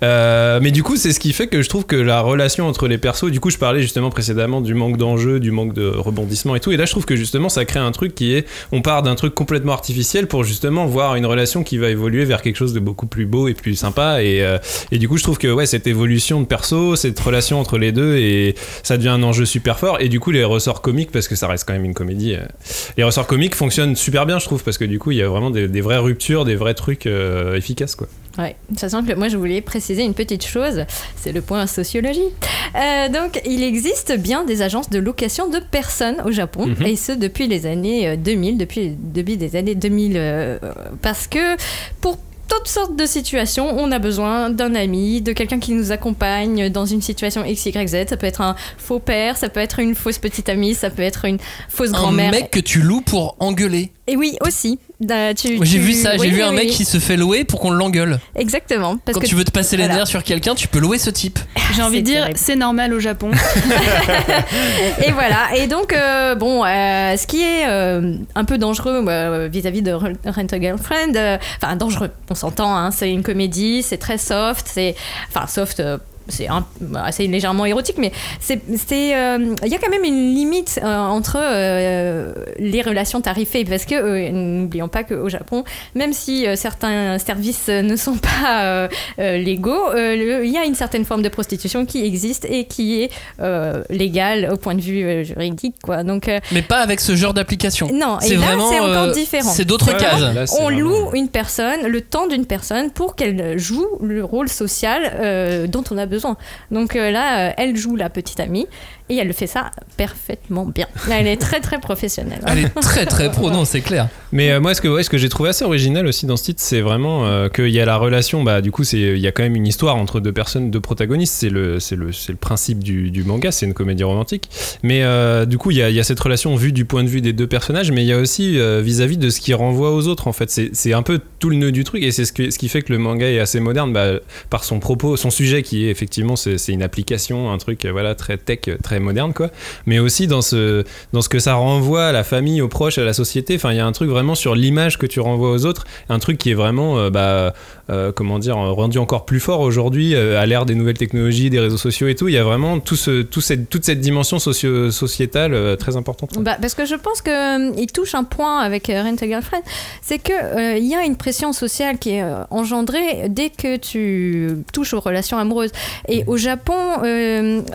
Euh, mais du coup, c'est ce qui fait que je trouve que la relation entre les persos, du coup, je parlais justement précédemment du manque d'enjeu, du manque de rebondissement et tout. Et là, je trouve que justement, ça crée un truc qui est, on part d'un truc complètement artificiel pour justement voir une relation qui va évoluer vers quelque chose de beaucoup plus beau et plus sympa. Et, euh, et du coup, je trouve que ouais, cette évolution de perso, cette relation entre les deux, et ça devient un enjeu super fort. Et du coup, les ressorts comiques, parce que ça reste quand même une comédie, euh, les ressorts comiques fonctionnent super bien, je trouve, parce que du coup, il y a vraiment des, des vraies ruptures, des vrais trucs euh, efficaces, quoi. Ouais, sachant que moi je voulais préciser une petite chose, c'est le point sociologie. Euh, donc il existe bien des agences de location de personnes au Japon, Mhm. et ce depuis les années euh, 2000, depuis le début des années 2000, euh, parce que pour toutes sortes de situations, on a besoin d'un ami, de quelqu'un qui nous accompagne dans une situation X, Y, Z. Ça peut être un faux père, ça peut être une fausse petite amie, ça peut être une fausse Un grand-mère. mec que tu loues pour engueuler. Et oui, aussi. J'ai tu- vu ça, j'ai oui, vu oui, un mec oui. qui se fait louer pour qu'on l'engueule. Exactement. Parce Quand que tu veux te passer les voilà. nerfs sur quelqu'un, tu peux louer ce type. j'ai envie de dire, c'est normal au Japon. Et voilà. Et donc, euh, bon, euh, ce qui est euh, un peu dangereux euh, vis-à-vis de Re- Rent a Girlfriend, euh, enfin, dangereux, on s'entend, hein, c'est une comédie, c'est très soft, c'est. Enfin, soft. C'est un- assez légèrement érotique, mais c'est, euh, il y a quand même une limite euh, entre euh, les relations tarifées, parce que euh, n'oublions pas qu'au Japon, même si euh, certains services ne sont pas euh, euh, légaux, euh, il y a une certaine forme de prostitution qui existe et qui est euh, légale au point de vue euh, juridique, quoi. Donc euh, Mais pas avec ce genre d'application. non, et C'est là vraiment. c'est encore euh, différent. C'est d'autres Ouais, cases. là, On vraiment- loue une personne, le temps d'une personne, pour qu'elle joue le rôle social euh, dont on a besoin. Donc euh, là, euh, elle joue la petite amie et elle fait ça parfaitement bien. Elle est très très professionnelle. Elle est très très pro, non, c'est clair. Mais euh, moi, ce que, ouais, ce que j'ai trouvé assez original aussi dans ce titre, c'est vraiment euh, qu'il y a la relation. Bah, du coup, c'est il y a quand même une histoire entre deux personnes, deux protagonistes. C'est le, c'est le, c'est le principe du, du manga. C'est une comédie romantique. Mais euh, du coup, il y, a, il y a cette relation vue du point de vue des deux personnages, mais il y a aussi euh, vis-à-vis de ce qui renvoie aux autres. En fait, c'est, c'est un peu tout le nœud du truc, et c'est ce, que- ce qui fait que le manga est assez moderne, bah, par son propos, son sujet qui est effectivement c'est, c'est une application, un truc voilà très tech, euh, très moderne quoi. Mais aussi dans ce dans ce que ça renvoie à la famille, aux proches, à la société. Enfin, il y a un truc vraiment sur l'image que tu renvoies aux autres, un truc qui est vraiment, euh, bah, euh, comment dire, rendu encore plus fort aujourd'hui euh, à l'ère des nouvelles technologies, des réseaux sociaux et tout. Il y a vraiment tout ce, tout cette, toute cette dimension socio sociétale très importante. Bah, parce que je pense qu'il touche un point avec Rent a Girlfriend, c'est qu'il il y a une pression sociale qui est engendrée dès que tu touches aux relations amoureuses. Et au Japon,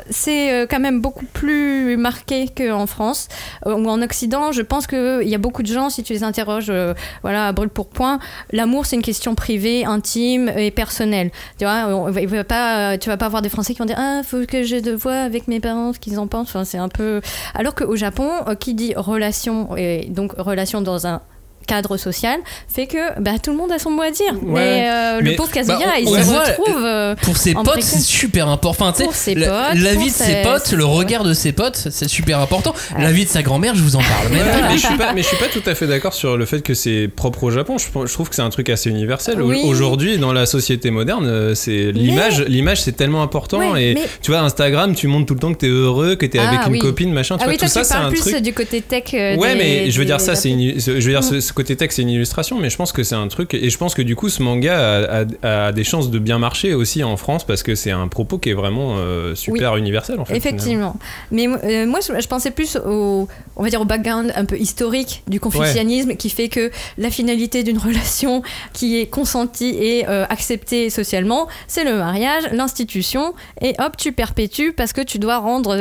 c'est quand même beaucoup plus marqué qu'en France. Euh, ou en Occident, je pense qu'il y a beaucoup de gens, si tu les interroges euh, voilà, brûle pour point, l'amour c'est une question privée, intime et personnelle. Tu vois, on, va pas, tu vas pas avoir des Français qui vont dire Ah, faut que je de vois avec mes parents ce qu'ils en pensent. Enfin, c'est un peu. Alors qu'au Japon, euh, qui dit relation, et donc relation dans un cadre social, fait que bah, tout le monde a son mot à dire. Ouais. Mais, euh, Mais- le pauvre Kazuya, bah, il se voit, retrouve. euh, Pour ses En potes, c'est super important. Enfin, tu Pour sais, ses la, potes, la vie de ses ses- potes, le regard de ses potes, c'est super important. La vie de sa grand-mère, je vous en parle même Ouais, pas. mais je suis pas, mais je suis pas tout à fait d'accord sur le fait que c'est propre au Japon. Je, je trouve que c'est un truc assez universel. Oui. Aujourd'hui, dans la société moderne, euh, c'est l'image. L'image, c'est tellement important. Ouais, et mais- tu vois, Instagram, tu montres tout le temps que t'es heureux, que t'es Ah, avec une oui. copine, machin. Tu Ah vois, oui, tout toi, ça, tu c'est un plus truc. du côté tech. euh, Ouais, mais je veux dire ça, c'est une, je veux dire Mm. ce, ce côté texte, c'est une illustration, mais je pense que c'est un truc, et je pense que du coup, ce manga a, a- a des chances de bien marcher aussi en France parce que c'est un propos qui est vraiment euh, super universel en fait. Effectivement. Mais euh, moi, je, je pensais plus au, on va dire au background un peu historique du confucianisme qui fait que la finalité d'une relation qui est consentie et euh, acceptée socialement, c'est le mariage, l'institution, et hop, tu perpétues parce que tu dois rendre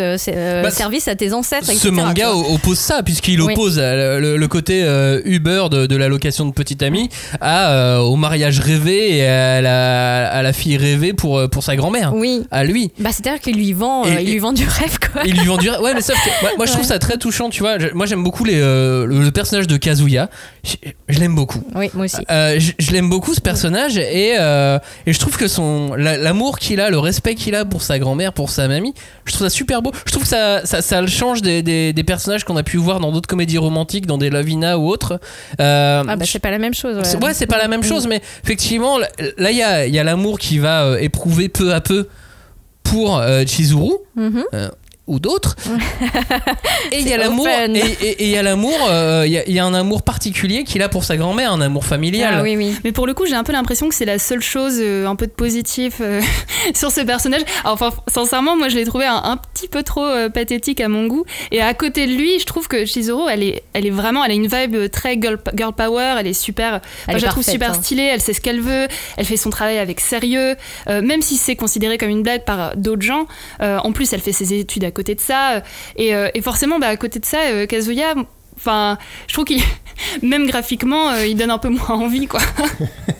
Bah, service à tes ancêtres. Ce etc., tu manga oppose ça, puisqu'il Oui. oppose le, le côté euh, Uber de, de la location de petite amie à, euh, au mariage rêvé et à la, à la fille rêvée pour, euh, pour sa grand-mère. Oui. À lui. Bah, c'est-à-dire qu'il lui vend, euh, il lui vend du rêve, quoi. Il lui vend du rêve. Ouais, mais sauf que moi, moi, je trouve Ouais. ça très touchant, tu vois. Moi j'aime beaucoup les, euh, le, personnage de Kazuya. Je, je l'aime beaucoup. Oui, moi aussi. Je je l'aime beaucoup ce personnage et, et je trouve que son la- l'amour qu'il a, le respect qu'il a pour sa grand-mère, pour sa mamie, je trouve ça super beau. Je trouve que ça, ça, ça le change des, des, des personnages qu'on a pu voir dans d'autres comédies romantiques, dans des Lavina ou autres. Euh, Ah, bah, c'est pas la même chose. Ouais, Ouais, c'est pas la même chose, mais effectivement, là, il y a, il y a l'amour qui va euh, éprouver peu à peu pour euh, Chizuru Mhm. Ou d'autres. et il y a l'amour, et et- et il y a l'amour, euh, il y, a- il y a un amour particulier qu'il a pour sa grand-mère, un amour familial. Ah oui, oui. Mais pour le coup, j'ai un peu l'impression que c'est la seule chose euh, un peu de positif euh, sur ce personnage. Enfin, sincèrement, moi, je l'ai trouvé un, un petit peu trop euh, pathétique à mon goût. Et à côté de lui, je trouve que Chizuru, elle est, elle est vraiment, elle a une vibe très girl, girl power. Elle est super. Elle est je la trouve super hein. stylée. Elle sait ce qu'elle veut. Elle fait son travail avec sérieux, euh, même si c'est considéré comme une blague par d'autres gens. Euh, en plus, elle fait ses études à côté de ça. euh, Et, euh, et forcément, bah, à côté de ça, euh, Kazuya. Enfin, je trouve qu'il, même graphiquement, euh, il donne un peu moins envie, quoi.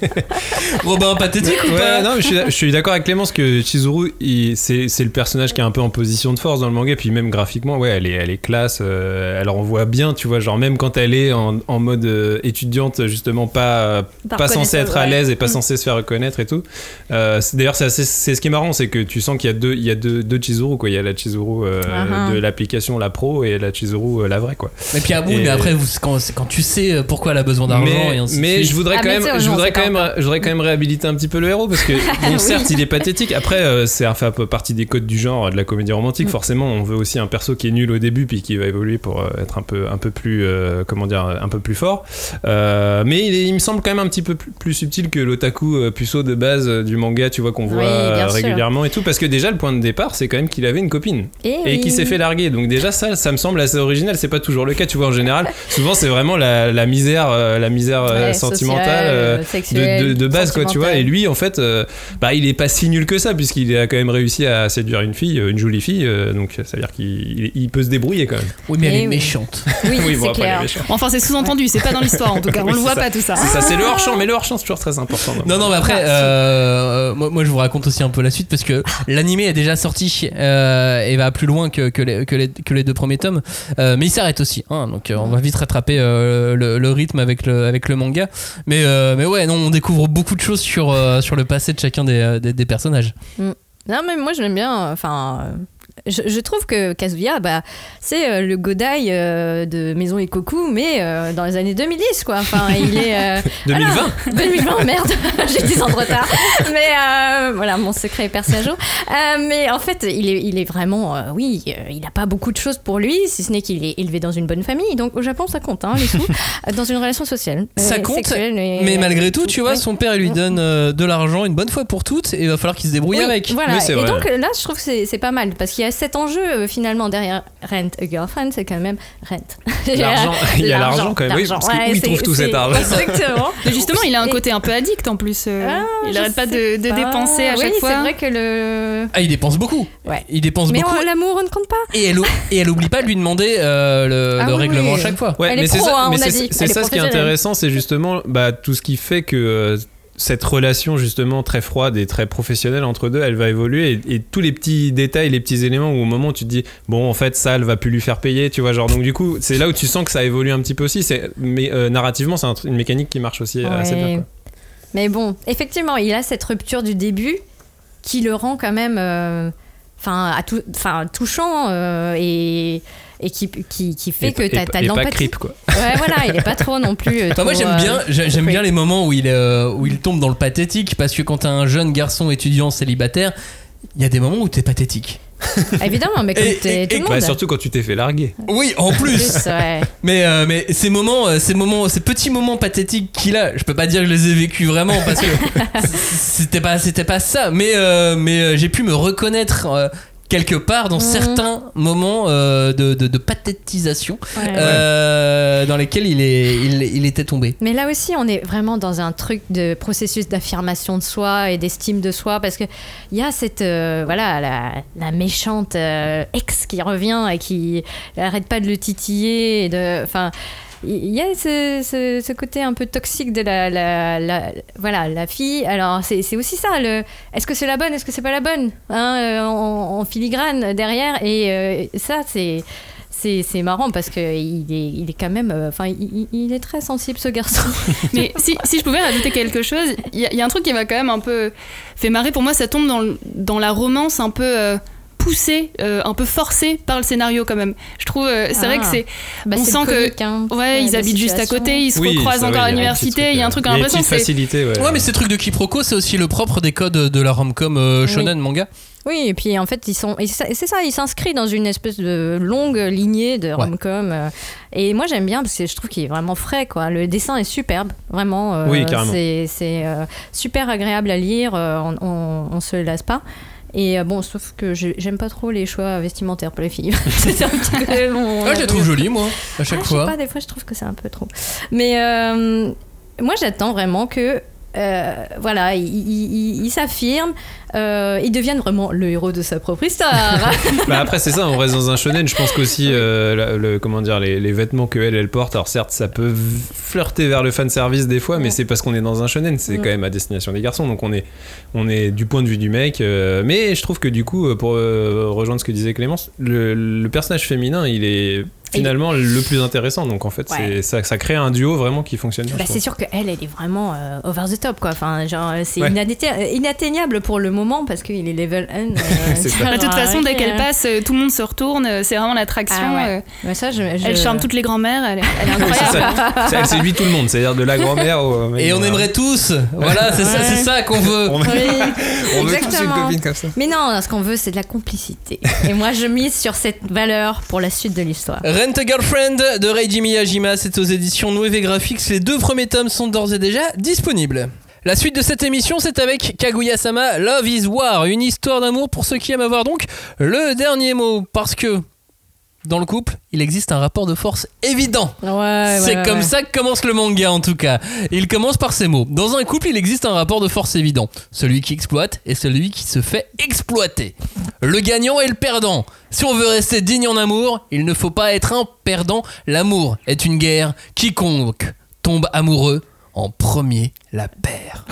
Robin pathétique ou Ouais, pas non, mais je suis, d'accord avec Clémence que Chizuru, c'est c'est le personnage qui est un peu en position de force dans le manga, puis même graphiquement, ouais, elle est, elle est classe, euh, elle renvoie bien, tu vois, genre même quand elle est en, en mode euh, étudiante, justement pas, Pas censée être à l'aise et pas Mm. censée se faire reconnaître et tout. Euh, D'ailleurs, c'est ce qui est marrant, c'est que tu sens qu'il y a deux, il y a deux, deux Chizuru, quoi. Il y a la Chizuru euh, Ah, ah. de l'application, la pro, et la Chizuru, euh, la vraie, quoi. Mais puis ah bon, Et- mais après, vous- quand, c'est quand tu sais pourquoi elle a besoin d'argent mais, et ainsi de mais suite. je voudrais Ah, quand même, je voudrais quand même, je voudrais quand même réhabiliter un petit peu le héros parce que bon, Oui. certes, il est pathétique. Après, euh, c'est un fait un peu partie des codes du genre de la comédie romantique. Mm. Forcément, on veut aussi un perso qui est nul au début puis qui va évoluer pour euh, être un peu, un peu plus, euh, comment dire, un peu plus fort. Euh, mais il, est- il me semble quand même un petit peu plus, plus subtil que l'otaku euh, puceau de base euh, du manga, tu vois qu'on voit Oui, bien euh, sûr. régulièrement et tout. Parce que déjà, le point de départ, c'est quand même qu'il avait une copine Et, et oui. qui s'est fait larguer. Donc déjà ça, ça me semble assez original. C'est pas toujours le cas, tu vois. Général, souvent c'est vraiment la, la misère, euh, la misère Ouais, sentimentale sociale, de, sexuelle, de- de base, quoi, tu vois. Et lui, en fait, euh, bah, il est pas si nul que ça puisqu'il a quand même réussi à séduire une fille, euh, une jolie fille. euh, donc ça veut dire qu'il il- il peut se débrouiller quand même. Oui, mais elle Eh est oui. méchante. Oui, Oui, bon, c'est est clair. Enfin, c'est sous-entendu, c'est pas dans l'histoire en tout cas, on le voit ça. pas tout ça. C'est ça, c'est le hors champ, mais le hors champ c'est toujours très important. Non, non, mais après, Ah, euh, moi, moi, je vous raconte aussi un peu la suite parce que l'animé est déjà sorti euh, et va plus loin que, que, les, que, les, que les deux premiers tomes. Euh, mais il s'arrête aussi, hein, donc euh, on va vite rattraper euh, le, rythme avec le, manga. Mais, euh, mais ouais, non, on découvre beaucoup de choses sur, sur le passé de chacun des, des, personnages. Non, mais moi, je l'aime bien. Enfin. Je, je trouve que Kazuya, bah, c'est euh, le Godai euh, de Maison et Koku, mais euh, dans les années 2010, quoi. Enfin, il est. euh, 2020 alors, 2020, merde, j'ai 10 ans de retard. Mais voilà, mon secret est percé à jour. Mais en fait, il est, il est vraiment. oui, il n'a pas beaucoup de choses pour lui, si ce n'est qu'il est élevé dans une bonne famille. Donc au Japon, ça compte, hein, les sous. dans une relation sociale. Ça compte, et- Mais malgré tout, tu vois, son père il lui donne euh, de l'argent une bonne fois pour toutes et il va falloir qu'il se débrouille Oui, avec. Voilà. Et vrai. donc là, je trouve que c'est c'est pas mal parce qu'il y a cet enjeu euh, finalement derrière Rent a Girlfriend, c'est quand même Rent. Il y a l'argent quand même. Oui, parce que où il trouve tout cet argent Exactement. Mais justement, il a un côté un peu addict en plus. euh, Ah, il je arrête pas de, sais de pas. dépenser à chaque fois. c'est vrai que le. Ah, il dépense beaucoup. Ouais. Il dépense Mais beaucoup. on- l'amour, on ne compte pas. Et elle, et elle oublie pas de lui demander euh, le, Ah le oui, règlement à chaque fois. Ouais, Elle mais est c'est ça, hein, mais on a c'est- ça ce qui est intéressant, c'est justement bah, tout ce qui fait que euh, cette relation justement très froide et très professionnelle entre deux, elle va évoluer et, et tous les petits détails, les petits éléments où au moment où tu te dis bon en fait ça elle va plus lui faire payer, tu vois genre donc du coup c'est là où tu sens que ça évolue un petit peu aussi, c'est mais euh, narrativement c'est un une mécanique qui marche aussi assez Ouais. bien. quoi. Mais bon, effectivement, il a cette rupture du début qui le rend quand même. euh, Enfin, à tout- enfin, touchant euh, et, et qui, qui, qui fait Et que tu as, de l'empathie. creep quoi. Ouais, voilà, il est pas trop non plus. euh, Enfin, moi j'aime euh, bien, j'aime creep. bien les moments où il, est, euh, où il tombe dans le pathétique parce que quand t'es un jeune garçon étudiant célibataire, il y a des moments où t'es pathétique. Ah, Évidemment, mais comme Et- t'es et- tout et- le Bah, surtout quand tu t'es fait larguer. Oui, en plus. Plus, ouais. Mais, euh, mais ces moments, euh, ces moments, ces petits moments pathétiques qu'il a, je peux pas dire que je les ai vécus vraiment parce que c'était pas, c'était pas ça. Mais, euh, mais euh, j'ai pu me reconnaître euh, quelque part dans Mhm. certains moments euh, de, de, de pathétisation Ouais. euh, dans lesquels il, est, il, il était tombé. Mais là aussi, on est vraiment dans un truc de processus d'affirmation de soi et d'estime de soi parce que il y a cette euh, voilà la, la méchante ex qui revient et qui arrête pas de le titiller et de enfin il y a ce, ce- côté un peu toxique de la, voilà, la fille. Alors, c'est aussi ça. le Est-ce que c'est la bonne Est-ce que c'est pas la bonne hein, euh, en, filigrane derrière. Et euh, ça, c'est. C'est marrant parce que il est, il est quand même. euh, Enfin, il, il est très sensible, ce garçon. Mais si, si je pouvais rajouter quelque chose, il y, a- un truc qui m'a quand même un peu fait marrer. Pour moi, ça tombe dans, dans la romance un peu poussée, euh, un peu forcée par le scénario quand même. Je trouve, euh, c'est Ah. vrai que c'est. Bah, On c'est sent que- comique, hein, Ouais, ils de habitent juste à côté, ils se Oui, recroisent encore à l'université. Il y a un euh, truc, une l'impression facilité, ouais. Ouais, mais ces trucs de quiproquo, c'est aussi le propre des codes de la rom-com euh, shonen manga. Oui, et puis en fait, ils sont. et ça- C'est ça, ils s'inscrivent dans une espèce de longue lignée de rom-com. euh, Et moi, j'aime bien parce que je trouve qu'il est vraiment frais, quoi. Le dessin est superbe, vraiment. euh, Oui, carrément. C'est c'est, euh, super agréable à lire, euh, on, on, on se lasse pas. Et euh, bon, sauf que j'ai- j'aime pas trop les choix vestimentaires pour les filles. c'est un petit peu mon- Ah, je les trouve jolies, moi, à chaque Ah, je sais fois. pas, des fois, je trouve que c'est un peu trop. Mais euh, moi, j'attends vraiment que. Euh, voilà, il, il- il- il s'affirme, euh, il devienne vraiment le héros de sa propre histoire. Bah après c'est ça, on reste dans un shonen. Je pense qu'aussi euh, le comment dire les, les vêtements que elle elle porte. Alors certes ça peut flirter vers le fan service des fois, mais Ouais. c'est parce qu'on est dans un shonen. C'est Ouais. quand même à destination des garçons, donc on est on est du point de vue du mec. euh, mais je trouve que du coup pour euh, rejoindre ce que disait Clémence, le, le personnage féminin il est finalement le plus intéressant. Donc en fait Ouais. c'est ça, ça crée un duo vraiment qui fonctionne bien. Bah, c'est sûr qu'elle, elle est vraiment euh, over the top, quoi. Enfin, genre, euh, c'est Ouais. euh, inatteignable pour le moment parce qu'il est level 1. euh, C'est ça. genre, Bah, de toute façon, dès qu'elle passe, tout le monde se retourne. C'est vraiment l'attraction. Ah ouais. euh, je, je- Elle charme toutes les grand-mères. Elle, est- elle est C'est incroyable. ça. C'est- Elle séduit tout le monde, c'est-à-dire de la grand-mère au. Et on aimerait tous. Voilà, c'est ça, Ouais. c'est ça qu'on veut. On, Oui, on veut tous une copine comme ça. Mais non, ce qu'on veut, c'est de la complicité. Et moi, je mise sur cette valeur pour la suite de l'histoire. Rent a Girlfriend de Reiji Miyajima, c'est aux éditions Nueve Graphics. Les deux premiers tomes sont d'ores et déjà disponibles. La suite de cette émission, c'est avec Kaguya-sama Love is War, une histoire d'amour pour ceux qui aiment avoir donc le dernier mot. Parce que dans le couple, il existe un rapport de force évident. Ouais, C'est comme ça que commence le manga en tout cas. Il commence par ces mots. Dans un couple, il existe un rapport de force évident. Celui qui exploite et celui qui se fait exploiter. Le gagnant et le perdant. Si on veut rester digne en amour, il ne faut pas être un perdant. L'amour est une guerre. Quiconque tombe amoureux en premier la perd.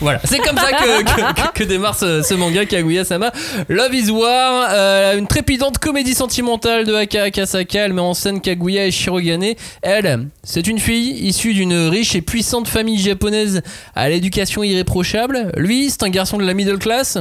Voilà, c'est comme ça que, que- que- démarre ce, ce manga Kaguya-sama. Love is War, euh, une trépidante comédie sentimentale de Aka Akasaka. Elle met en scène Kaguya et Shirogane. Elle, c'est une fille issue d'une riche et puissante famille japonaise à l'éducation irréprochable. Lui, c'est un garçon de la middle class.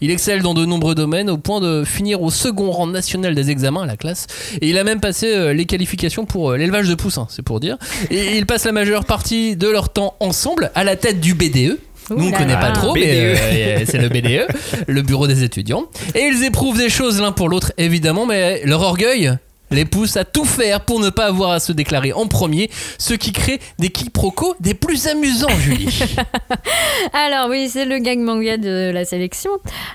Il excelle dans de nombreux domaines au point de finir au second rang national des examens à la classe. Et il a même passé euh, les qualifications pour euh, l'élevage de poussins, c'est pour dire. Et ils passent la majeure partie de leur temps ensemble à la tête du BDE. Nous on là connaît pas trop, mais BDE. euh, c'est le BDE, le bureau des étudiants. Et ils éprouvent des choses l'un pour l'autre, évidemment, mais leur orgueil les pousse à tout faire pour ne pas avoir à se déclarer en premier, ce qui crée des quiproquos des plus amusants, Julie. Alors oui, c'est le gag manga de la sélection.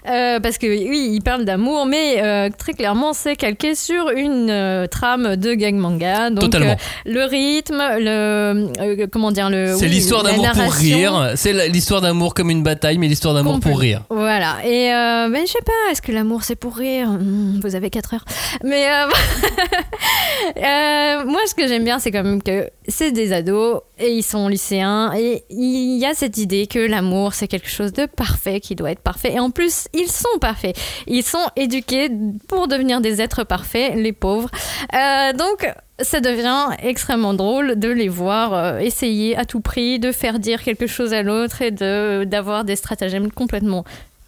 Euh, parce que oui, il parle d'amour, mais euh, très clairement, c'est calqué sur une euh, trame de gag manga. Donc Totalement. le rythme, le comment dire le. C'est oui, l'histoire d'amour pour rire. C'est l'histoire d'amour comme une bataille, mais l'histoire d'amour pour rire. Voilà. Et ben, je sais pas, est-ce que l'amour c'est pour rire? Hmm, Vous avez 4 heures. Mais euh, moi, ce que j'aime bien, c'est quand même que c'est des ados et ils sont lycéens et il y a cette idée que l'amour c'est quelque chose de parfait qui doit être parfait. Et en plus, ils sont parfaits. Ils sont éduqués pour devenir des êtres parfaits, les pauvres. Euh, donc. Ça devient extrêmement drôle de les voir euh, essayer à tout prix de faire dire quelque chose à l'autre et de d'avoir des stratagèmes complètement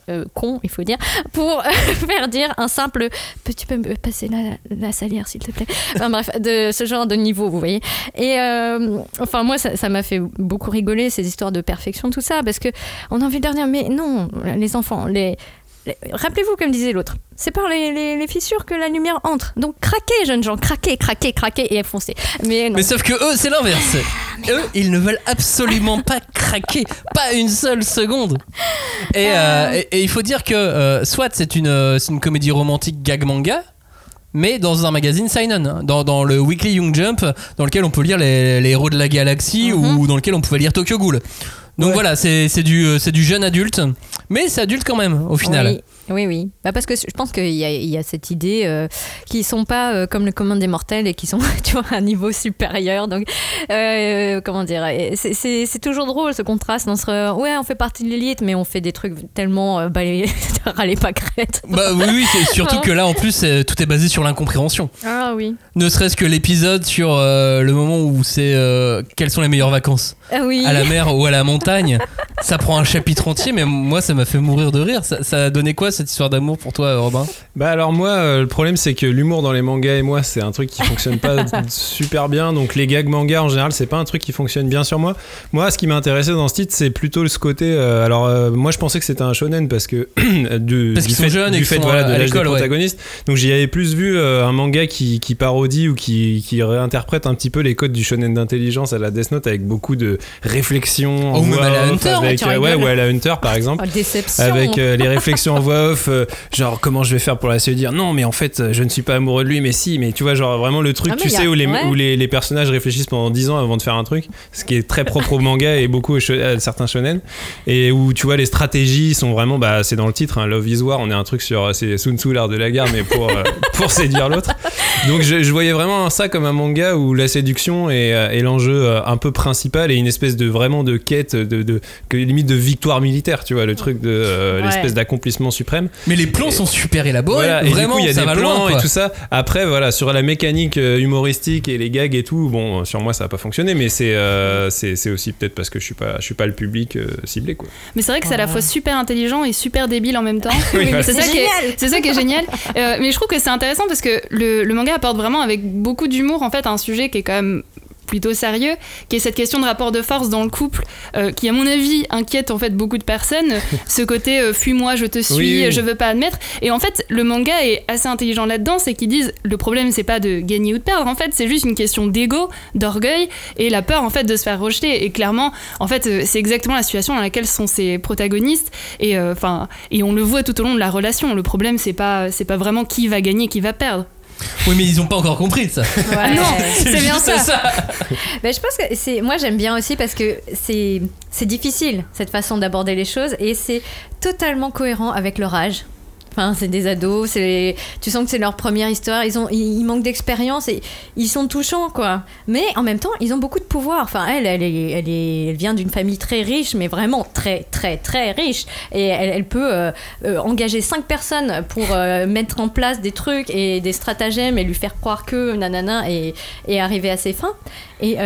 euh, cons, il faut dire, pour faire dire un simple peux-tu peux me passer la, la salière s'il te plaît? Enfin bref de ce genre de niveau vous voyez. Et euh, enfin moi ça m'a fait beaucoup rigoler ces histoires de perfection tout ça parce que on a envie de dire mais non les enfants les- Rappelez-vous, comme disait l'autre, c'est par les, les- les fissures que la lumière entre. Donc craquez, jeunes gens, craquez, craquez, craquez et foncez. Mais non. Mais sauf que eux, c'est l'inverse. Eux, ils ne veulent absolument pas craquer, pas une seule seconde. Et, euh, et- et il faut dire que euh, soit c'est une, euh, c'est une comédie romantique gag manga. Mais dans un magazine Seinen, hein, dans, dans le Weekly Young Jump, dans lequel on peut lire les, les héros de la galaxie Mhm. ou dans lequel on pouvait lire Tokyo Ghoul. Donc Ouais. voilà, c'est c'est du, euh, c'est du jeune adulte, mais c'est adulte quand même au final. Oui. Oui, oui. Bah parce que je pense qu'il y, y a cette idée euh, qu'ils sont pas euh, comme le commun des mortels et qui sont, tu vois, à un niveau supérieur. Donc, euh, comment dire c'est- toujours drôle ce contraste entre ouais, on fait partie de l'élite, mais on fait des trucs tellement euh, bah, les- râlez pas crête. Bah oui, oui, c'est surtout que là en plus euh, tout est basé sur l'incompréhension. Ah oui. Ne serait-ce que l'épisode sur euh, le moment où c'est euh, quelles sont les meilleures vacances? Ah oui. à la mer ou à la montagne. Ça prend un chapitre entier, mais moi ça m'a fait mourir de rire. Ça, ça a donné quoi cette histoire d'amour pour toi, Robin Bah alors moi, euh, le problème c'est que l'humour dans les mangas et moi, c'est un truc qui fonctionne pas super bien. Donc les gags mangas en général, c'est pas un truc qui fonctionne bien sur moi. Moi, ce qui m'a intéressé dans ce titre, c'est plutôt ce côté. euh, alors euh, moi, je pensais que c'était un shonen parce que du, Parce qu'ils sont fait, jeunes et du fait sont voilà, de l'âge des l'école, ouais. protagonistes. Donc j'y avais plus vu un manga qui, qui parodie ou qui, qui réinterprète un petit peu les codes du shonen d'intelligence à la Death Note avec beaucoup de réflexions. en Oh, même voix à la Hunter, avec, ouais, ou à la Hunter par exemple Oh, déception. avec les réflexions en voix off, euh, genre comment je vais faire pour la se dire non, mais en fait, euh, je ne suis pas amoureux de lui, mais si, mais tu vois, genre vraiment le truc, Ah, tu a- sais, où, les, ouais. où les, les personnages réfléchissent pendant 10 ans avant de faire un truc, ce qui est très propre au manga et beaucoup à certains shonen, et où tu vois, les stratégies sont vraiment, bah, c'est dans le titre, hein, Love is War, on est un truc sur, c'est Sun Tzu, l'art de la guerre, mais pour, euh, pour séduire l'autre. Donc je, je voyais vraiment ça comme un manga où la séduction est, euh, est l'enjeu euh, un peu principal et une espèce de vraiment de quête, de, de, que limite de victoire militaire, tu vois, le truc de euh, Ouais. l'espèce d'accomplissement suprême. Mais les plans sont super élaborés. Voilà, et Vraiment, il y a ça des plans loin. et tout ça. Après, voilà, sur la mécanique euh, humoristique et les gags et tout, bon, sur moi, ça n'a pas fonctionné, mais c'est euh, c'est aussi peut-être parce que je suis pas, je suis pas le public euh, ciblé, quoi. Mais c'est vrai que c'est à la fois super intelligent et super débile en même temps. Oui, voilà. c'est ça, qui est- c'est ça qui est génial. Euh, mais je trouve que c'est intéressant parce que le, le manga apporte vraiment avec beaucoup d'humour en fait un sujet qui est quand même plutôt sérieux, qui est cette question de rapport de force dans le couple, euh, qui à mon avis inquiète en fait beaucoup de personnes. Ce côté euh, fuis-moi, je te suis, Oui, oui. je veux pas admettre. Et en fait, le manga est assez intelligent là-dedans, c'est qu'ils disent le problème c'est pas de gagner ou de perdre, en fait c'est juste une question d'ego, d'orgueil et la peur en fait de se faire rejeter. Et clairement, en fait, euh, c'est exactement la situation dans laquelle sont ces protagonistes. Et euh, enfin, et on le voit tout au long de la relation. Le problème c'est pas c'est pas vraiment qui va gagner, qui va perdre. Oui, mais ils ont pas encore compris ça. Ouais. non, c'est bien juste ça. Ben, je pense que c'est moi j'aime bien aussi parce que c'est c'est difficile cette façon d'aborder les choses et c'est totalement cohérent avec leur âge. Enfin, c'est des ados, c'est tu sens que c'est leur première histoire, ils ont ils, manquent d'expérience et ils sont touchants quoi. Mais en même temps, ils ont beaucoup de pouvoir. Enfin, elle elle est, elle, est, elle vient d'une famille très riche mais vraiment très très très riche et elle, peut euh, euh, engager cinq personnes pour euh, mettre en place des trucs et des stratagèmes et lui faire croire que nanana et, et arriver à ses fins. Et,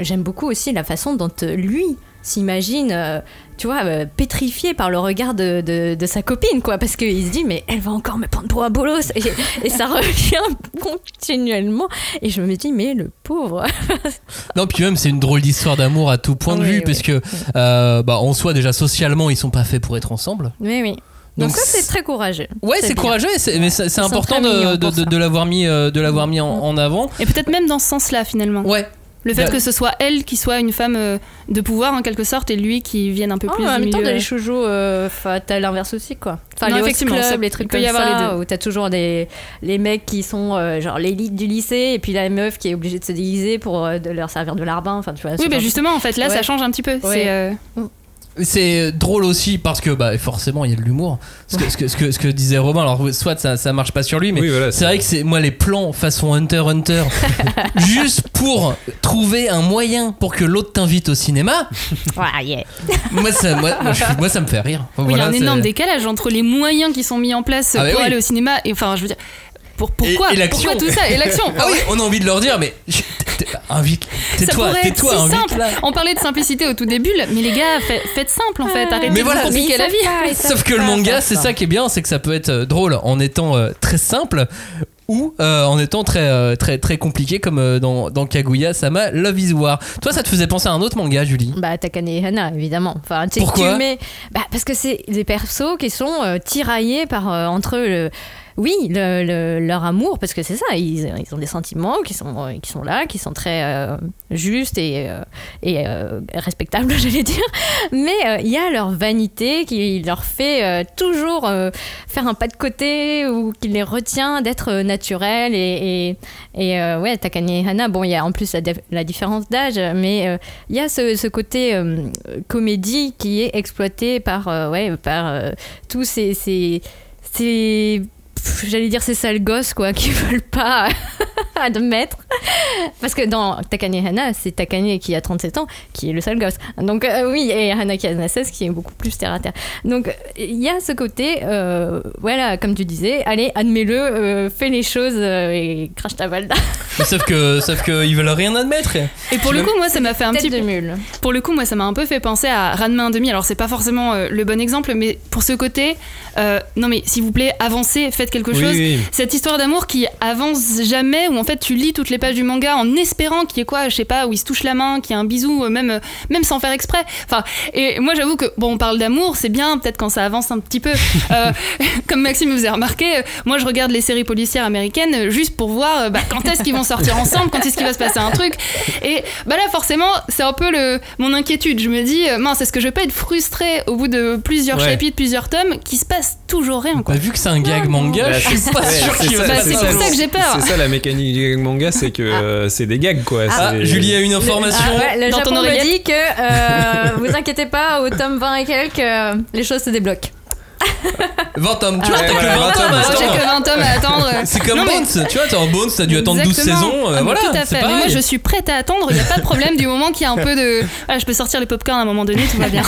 j'aime beaucoup aussi la façon dont lui s'imagine, tu vois, euh, pétrifié par le regard de, de, de sa copine, quoi, parce qu'il se dit, mais elle va encore me prendre pour un bolos, et, et ça revient continuellement. Et je me dis, mais le pauvre. Non, puis même c'est une drôle d'histoire d'amour à tout point de Oui, vue, oui. parce que euh, bah, en soi déjà socialement ils sont pas faits pour être ensemble. Oui, oui. Donc, Donc, ça, c'est très courageux. Ouais, c'est courageux, mais c'est important de, de, l'avoir mis, euh, de l'avoir mis en, en avant. Et peut-être même dans ce sens-là finalement. Ouais. Le fait que ce soit elle qui soit une femme euh, de pouvoir en quelque sorte et lui qui vienne un peu Oh, plus en du même temps, milieu. dans les shoujo, euh, t'as l'inverse aussi, quoi. Enfin, Non, les effectivement, clubs, ça- les il trucs peut comme y avoir ça, les deux. où t'as toujours des, les mecs qui sont euh, genre l'élite du lycée, et puis la meuf qui est obligée de se déguiser pour euh, de leur servir de larbin. Enfin, tu vois. Oui, bah genre de- justement, en fait, là, Ouais. ça change un petit peu. Ouais. C'est, euh, C'est drôle aussi parce que bah, forcément il y a de l'humour. Ce que, ce, que, ce, que, ce que disait Robin, alors soit ça, ça marche pas sur lui, mais Oui, voilà, c'est vrai que c'est moi les plans façon Hunter x Hunter, juste pour trouver un moyen pour que l'autre t'invite au cinéma, Ouais, yeah. moi ça, moi, moi, je suis- moi, ça me fait rire. oui, il y a un énorme décalage entre les moyens qui sont mis en place Ah, pour oui. aller au cinéma et enfin, je veux dire, pour, pourquoi Et- et l'action. Pourquoi tout ça Et l'action Ah oui, on a envie de leur dire, mais invite, tais-toi, tais-toi, simple. là. On parlait de simplicité au tout début, mais les gars, fait- faites simple en fait. Arrêtez Mais de voilà, compliquer la vie. pas, Sauf que le manga, c'est ça. qui est bien, c'est que ça peut être euh, drôle en étant euh, très simple ou euh, en étant très, euh, très, très compliqué comme euh, dans, dans Kaguya Sama Love is War. Toi, ça te faisait penser à un autre manga, Julie? Bah, Takane et Hana, évidemment. Enfin, Pourquoi tu mets- bah, Parce que c'est des persos qui sont euh, tiraillés par, euh, entre le, oui, le- le- leur amour, parce que c'est ça, ils, ont des sentiments qui sont, qui sont là, qui sont très euh, justes et, euh, euh, respectables, j'allais dire. Mais il y a leur vanité qui leur fait toujours faire un pas de côté ou qui les retient d'être naturels. Et, et, et, ouais, Takane et Hana, bon, il y a en plus la, dif- la différence d'âge, mais il y a ce, côté comédie qui est exploité par, ouais, par tous ces, j'allais dire ces sales gosses quoi qui veulent pas admettre. Parce que dans Takane Hana c'est Takane qui a 37 ans qui est le sale gosse. Donc euh, oui et Hana qui a 16 qui est beaucoup plus terre à terre. Donc il y a ce côté euh, voilà comme tu disais allez admets-le euh, fais les choses euh, et crache ta valda sauf que, sauf que ils veulent rien admettre. Et pour le coup, moi, ça m'a fait un petit de mule. Pour le coup, moi, ça m'a un peu fait penser à Ranma 1,5. Alors, c'est pas forcément euh, le bon exemple, mais pour ce côté, euh, non, mais s'il vous plaît, avancez, faites quelque Oui, chose. oui. Cette histoire d'amour qui avance jamais, où en fait tu lis toutes les pages du manga en espérant qu'il y ait quoi, je sais pas, où ils se touchent la main, qu'il y a un bisou, euh, même, euh, même sans faire exprès. Enfin, et moi, j'avoue que, bon, on parle d'amour, c'est bien, peut-être quand ça avance un petit peu. Euh, comme Maxime vous a remarqué, moi, je regarde les séries policières américaines juste pour voir bah, quand est-ce qu'ils vont sortir ensemble, quand est-ce qu'il va se passer un truc. Et bah là, forcément, c'est un peu le, mon inquiétude. Je me dis, mince, est-ce que je vais pas être frustrée au bout de plusieurs Ouais. chapitres, plusieurs tomes, qu'il se passe toujours rien, quoi. Bah, vu que c'est un gag manga, Bah, je suis c'est- pas sûr qu'il va Bah, c'est pour ça que j'ai peur. C'est ça la mécanique du gag manga, c'est que euh, c'est des gags quoi. Ah, Julie a une information. Ah ouais, le Dans ton Japon me dit que euh, vous inquiétez pas au tome 20 et quelques euh, les choses se débloquent 20 tomes, tu vois, t'as que 20 tomes à Moi, j'ai attendre. que 20 tomes à attendre. C'est comme Bones, tu vois, t'es en Bones, t'as dû attendre 12 Exactement. saisons, Ah, voilà, Tout à c'est fait. Mais moi, je suis prête à attendre. Il n'y a pas de problème du moment qu'il y a un peu de. Voilà, je peux sortir les popcorn à un moment donné, tout va bien.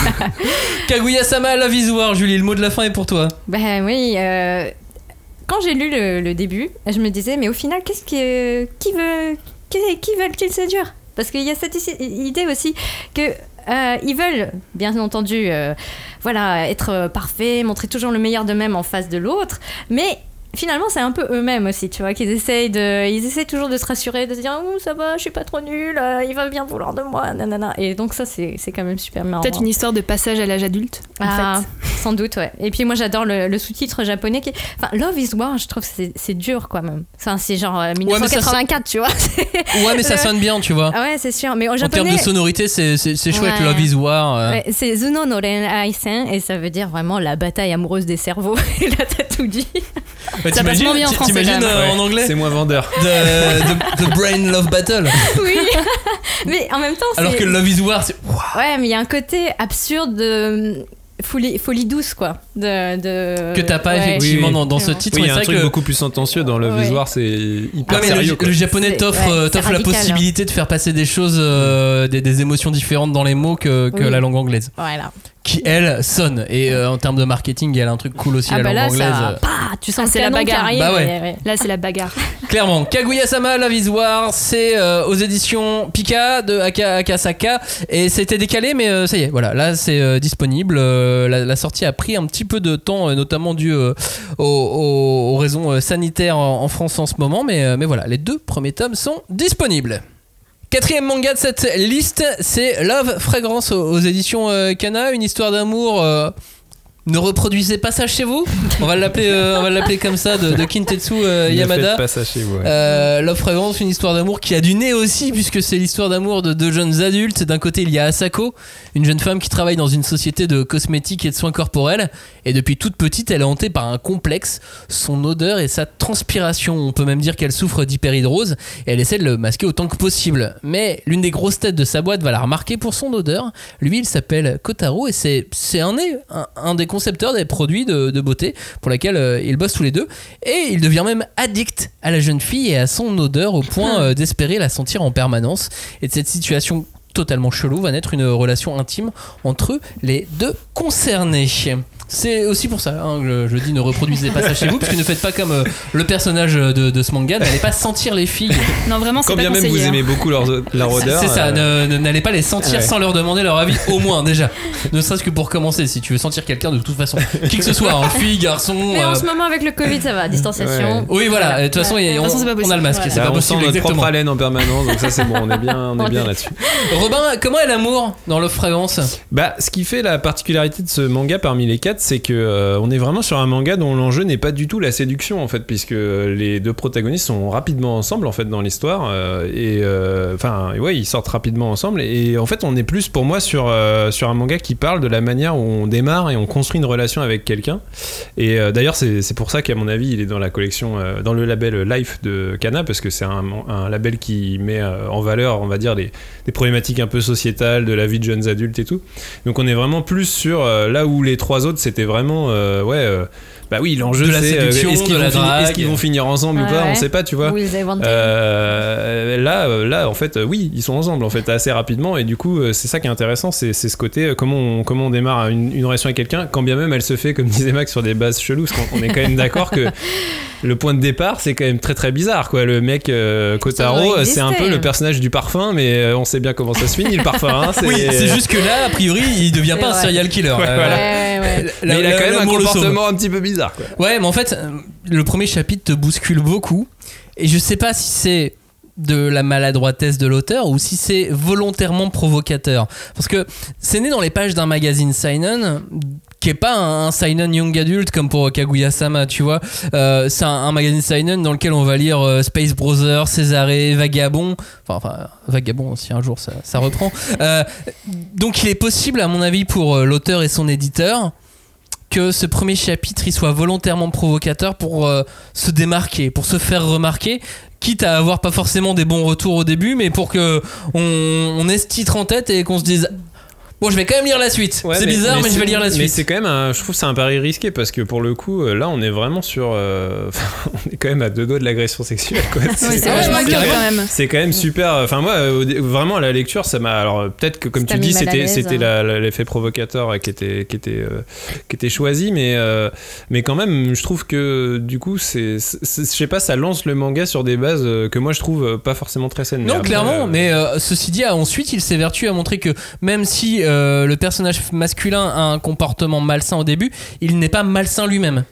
Kaguya-sama, Love is War, Julie, le mot de la fin est pour toi. Ben oui, euh, quand j'ai lu le, début, je me disais, mais au final, qu'est-ce que, qui veut, qui, qui veulent-ils séduire? Parce qu'il y a cette idée aussi que euh, ils veulent, bien entendu, euh, voilà, être euh, parfaits, montrer toujours le meilleur d'eux-mêmes en face de l'autre, mais finalement, c'est un peu eux-mêmes aussi, tu vois, qu'ils essayent de, ils essayent toujours de se rassurer, de se dire, oh, ça va, je suis pas trop nulle, euh, il va bien vouloir de moi, nanana. Et donc ça, c'est, c'est quand même super marrant. Peut-être une histoire de passage à l'âge adulte, en Ah, fait. sans doute, ouais. Et puis moi j'adore le, le sous-titre japonais qui. Enfin, Love is War, je trouve que c'est, c'est dur quand même. Enfin, c'est genre euh, mais ça 1984, tu vois. Ouais, mais ça sonne bien, tu vois. ah ouais, c'est sûr. Mais en En termes japonais. de sonorité, c'est c'est- c'est chouette, Ouais. Love is War. euh. ouais, c'est Zuno no Ren Aisen et ça veut dire vraiment la bataille amoureuse des cerveaux. Et là, t'as tout dit. Bah, Ça passe moins bien en français, T'imagines euh, en anglais C'est moins vendeur. the, the- the Brain Love Battle. Oui. mais en même temps. Alors que Love is War, c'est. Ouais, mais il y a un côté absurde de. Folie, folie douce, quoi. De, de... Que t'as pas Ouais. effectivement Oui, oui. dans, dans ce titre. Oui, il y a un truc que beaucoup plus sentencieux dans le Ouais. c'est hyper le, sérieux. quoi. le japonais C'est- t'offre ouais, euh, t'offre la hein. possibilité de faire passer des choses, euh, des, des émotions différentes dans les mots que, que Oui. la langue anglaise. Voilà. Qui, elle, sonne. Et euh, en termes de marketing, elle a un truc cool aussi, Ah la bah langue là, anglaise. ça. Bah, tu sens Ah, c'est la bagarre. arrive, Bah ouais. et- ouais. Là, c'est la bagarre. Clairement, Kaguya-sama Love is War, c'est euh, aux éditions Pika de Aka- Akasaka et c'était décalé, mais euh, ça y est, voilà, là c'est euh, disponible. Euh, la, la sortie a pris un petit peu de temps, notamment dû euh, aux, aux- aux raisons sanitaires en, en France en ce moment, mais, euh, mais voilà, les deux premiers tomes sont disponibles. Quatrième manga de cette liste, c'est Love Fragrance aux, éditions euh, Kana, une histoire d'amour. Ne reproduisez pas ça chez vous. On va l'appeler, euh, on va l'appeler comme ça de, de Kintetsu euh, Ne Yamada. faites pas ça chez vous. ouais. Euh, Love Fragrance, une histoire d'amour qui a du nez aussi, puisque c'est l'histoire d'amour de deux jeunes adultes. D'un côté, il y a Asako, une jeune femme qui travaille dans une société de cosmétiques et de soins corporels. Et depuis toute petite, elle est hantée par un complexe, son odeur et sa transpiration. On peut même dire qu'elle souffre d'hyperhidrose et elle essaie de le masquer autant que possible. Mais l'une des grosses têtes de sa boîte va la remarquer pour son odeur. Lui, il s'appelle Kotaro et c'est c'est un, nez- un, un des concepteurs des produits de, de beauté pour lesquels euh, ils bossent tous les deux. Et il devient même addict à la jeune fille et à son odeur au point euh, d'espérer la sentir en permanence. Et de cette situation totalement chelou va naître une relation intime entre les deux concernés. C'est aussi pour ça hein, que je, je dis ne reproduisez pas ça chez vous, parce que ne faites pas comme euh, le personnage de, de ce manga, n'allez pas sentir les filles. Non, vraiment, c'est Quand pas bien même vous conseillé. hein. aimez beaucoup leur, leur odeur. C'est ça, euh, n'allez pas les sentir Ouais. sans leur demander leur avis, au moins déjà. Ne serait-ce que pour commencer, si tu veux sentir quelqu'un de toute façon, qui que ce soit, hein, fille, garçon. Mais en euh, ce moment, avec le Covid, ça va, distanciation. Ouais. Oui, voilà, de toute façon, Ouais. toute façon, pas on, on a le masque, Voilà. c'est pas on sent possible, notre exactement. propre haleine en permanence, donc ça c'est bon, on est bien, on est bien là-dessus. Robin, comment est l'amour dans Love Fragrance Bah, ce qui fait la particularité de ce manga parmi les quatre, c'est que euh, on est vraiment sur un manga dont l'enjeu n'est pas du tout la séduction en fait, puisque les deux protagonistes sont rapidement ensemble en fait dans l'histoire euh, et euh, enfin ouais, ils sortent rapidement ensemble et en fait, on est plus pour moi sur euh, sur un manga qui parle de la manière où on démarre et on construit une relation avec quelqu'un. Et euh, d'ailleurs, c'est pour ça qu'à mon avis, il est dans la collection, euh, dans le label Life de Kana, parce que c'est un, un label qui met euh, en valeur, on va dire, des, des problématiques un peu sociétales, de la vie de jeunes adultes et tout. Donc on est vraiment plus sur euh, là où les trois autres, c'était vraiment, euh, ouais, euh, bah oui, l'enjeu c'est euh, séduction, est-ce qu'ils de vont, vont finir ensemble ou Ouais, pas, on ouais. sait pas, tu vois. Euh, là, euh, là, en fait, oui, ils sont ensemble, en fait, assez rapidement, et du coup, c'est ça qui est intéressant, c'est ce côté comment on, comment on démarre une, une relation avec quelqu'un, quand bien même elle se fait, comme disait Max, sur des bases cheloues, parce qu'on on est quand même d'accord que le point de départ, c'est quand même très très bizarre, quoi. Le mec euh, Kotaro, c'est un peu le personnage du parfum, mais on sait bien comment ça se finit le parfum. hein, Oui, c'est juste que là, a priori, il devient C'est pas un serial killer. Ouais, Euh, voilà. Ouais, ouais. Mais il a quand même un comportement un petit peu bizarre, Ouais, mais en fait, euh, le premier chapitre te bouscule beaucoup. Et je sais pas si c'est de la maladroitesse de l'auteur ou si c'est volontairement provocateur. Parce que c'est né dans les pages d'un magazine Seinen qui est pas un, Seinen Young Adult comme pour Kaguya-sama, tu vois. Euh, c'est un, un magazine Seinen dans lequel on va lire euh, Space Brothers, Césaré, Vagabond. Enfin, Vagabond, si un jour ça, reprend. Donc il est possible, à mon avis, pour l'auteur et son éditeur, que ce premier chapitre il soit volontairement provocateur pour euh, se démarquer, pour se faire remarquer, quitte à avoir pas forcément des bons retours au début, mais pour que on, on ce titre en tête et qu'on se dise bon, je vais quand même lire la suite. Ouais, c'est bizarre, mais, je vais lire la Mais suite. c'est quand même, un- je trouve, que c'est un pari risqué parce que pour le coup, euh, là, on est vraiment sur, euh, on est quand même à deux doigts de l'agression sexuelle. Quoi. C'est- c'est ouais, quand même. C'est quand même super. Enfin, moi, euh, au dé- vraiment, à la lecture, ça m'a. Alors, peut-être que, comme tu dis, c'était, c'était hein. la- la- l'effet provocateur qui était, qui était, euh, qui était choisi, mais, euh, mais quand même, je trouve que du coup, c'est, c'est- c'est- je sais pas, ça lance le manga sur des bases que moi, je trouve pas forcément très saines. Mais Non, après, clairement, euh, mais euh, ceci dit, ensuite, il s'évertue à montrer que même si euh, le personnage masculin a un comportement malsain au début, il n'est pas malsain lui-même.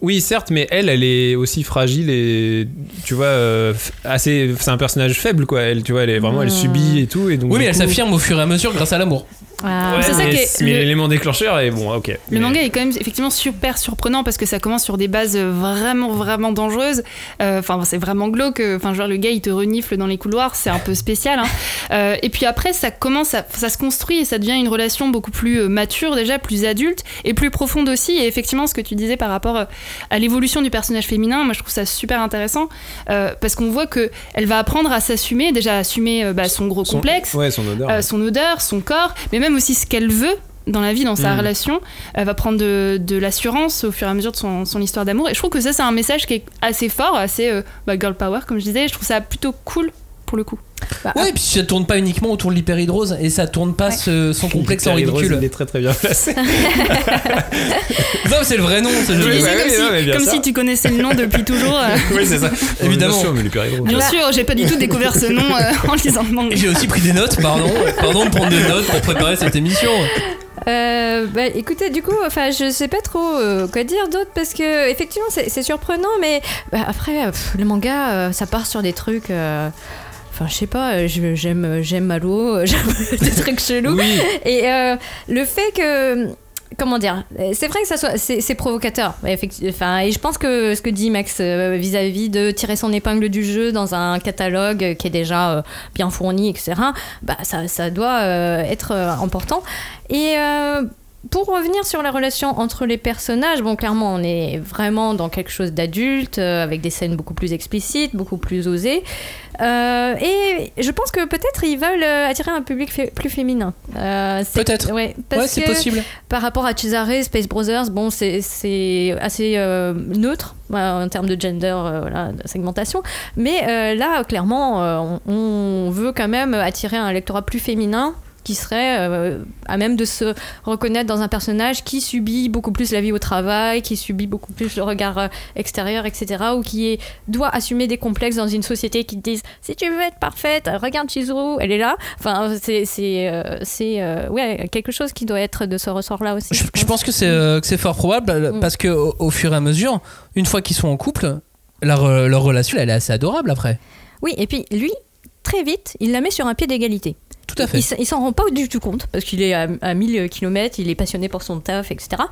Oui, certes, mais elle, elle est aussi fragile et tu vois, euh, assez. C'est un personnage faible, quoi. Elle, tu vois, elle est vraiment, elle Hmm. subit et tout, et donc. Oui, mais elle s'affirme au fur et à mesure grâce à l'amour. Ah, Ouais, C'est ça mais, qui est- mais le- l'élément déclencheur est bon, ok. Le Mais- manga est quand même effectivement super surprenant parce que ça commence sur des bases vraiment vraiment dangereuses. Euh, Enfin, c'est vraiment glauque. Enfin, genre le gars il te renifle dans les couloirs, c'est un peu spécial. hein. Euh, et puis après, ça commence, à, ça se construit et ça devient une relation beaucoup plus euh, mature déjà, plus adulte et plus profonde aussi. Et effectivement, ce que tu disais par rapport euh, à l'évolution du personnage féminin, moi je trouve ça super intéressant euh, parce qu'on voit que elle va apprendre à s'assumer, déjà à assumer euh, bah, son gros Son- complexe, Ouais, son odeur. euh, son odeur, son corps, mais même aussi ce qu'elle veut dans la vie, dans sa Mm. relation. Elle va prendre de, de l'assurance au fur et à mesure de son, son histoire d'amour. Et je trouve que ça, c'est un message qui est assez fort, assez euh, bah, girl power, comme je disais. Je trouve ça plutôt cool pour le coup. bah, Ouais, et puis ça tourne pas uniquement autour de l'hyperhydrose et ça tourne pas ce- son complexe en ridicule. Il est très très bien placé. Non, c'est le vrai nom. Oui, ouais, comme, oui, si, non, comme tu connaissais le nom depuis toujours. euh. oui, c'est ça. Évidemment. Bien sûr, mais l'Hyper Hydrose. Bien sûr, j'ai pas du tout découvert ce nom euh, en lisant le manga. J'ai aussi pris des notes, pardon. Pardon de prendre des notes pour préparer cette émission. Euh, bah, écoutez, du coup, enfin, je sais pas trop euh, quoi dire d'autre parce que effectivement, c'est surprenant, mais bah, après, pff, le manga, euh, ça part sur des trucs. Euh, Enfin, je sais pas, euh, j'aime j'aime Malo, euh, j'aime des trucs chelous. Oui, Et euh, le fait que. Comment dire euh, C'est vrai que ça soit, c'est provocateur. Enfin, et je pense que ce que dit Max euh, vis-à-vis de tirer son épingle du jeu dans un catalogue euh, qui est déjà euh, bien fourni, etc. Bah, ça, ça doit euh, être euh, important. Et euh, pour revenir sur la relation entre les personnages, bon, clairement, on est vraiment dans quelque chose d'adulte, euh, avec des scènes beaucoup plus explicites, beaucoup plus osées. Euh, et je pense que peut-être ils veulent euh, attirer un public plus féminin. Euh, Peut-être. Ouais, c'est possible. par rapport à Cesare, Space Brothers, bon, c'est assez euh, neutre en termes de gender, voilà, de segmentation. Mais là, clairement, on, on veut quand même attirer un lectorat plus féminin qui serait euh, à même de se reconnaître dans un personnage qui subit beaucoup plus la vie au travail, qui subit beaucoup plus le regard euh, extérieur, etc. Ou qui est, doit assumer des complexes dans une société qui te disent si tu veux être parfaite, regarde Chizuru, elle est là. Enfin, c'est c'est euh, c'est, euh, ouais, quelque chose qui doit être de ce ressort-là aussi. Je, je pense que c'est euh, que c'est fort probable Mm. parce que au, au fur et à mesure, une fois qu'ils sont en couple, leur, leur relation elle est assez adorable après. Oui, et puis lui, très vite, il la met sur un pied d'égalité. Tout à fait. Il, il s'en rend pas du tout compte parce qu'il est à, à 1000 km, il est passionné pour son taf, etc.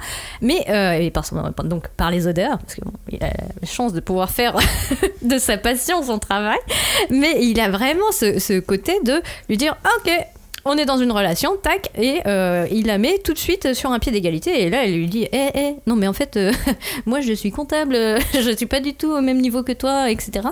Mais euh, et par son, donc par les odeurs, parce qu'il a la chance de pouvoir faire de sa passion son travail. Mais il a vraiment ce, ce côté de lui dire ok. On est dans une relation, tac, et euh, il la met tout de suite sur un pied d'égalité. Et là, elle lui dit Eh, eh, non, mais en fait, euh, moi, je suis comptable, je suis pas du tout au même niveau que toi, etc.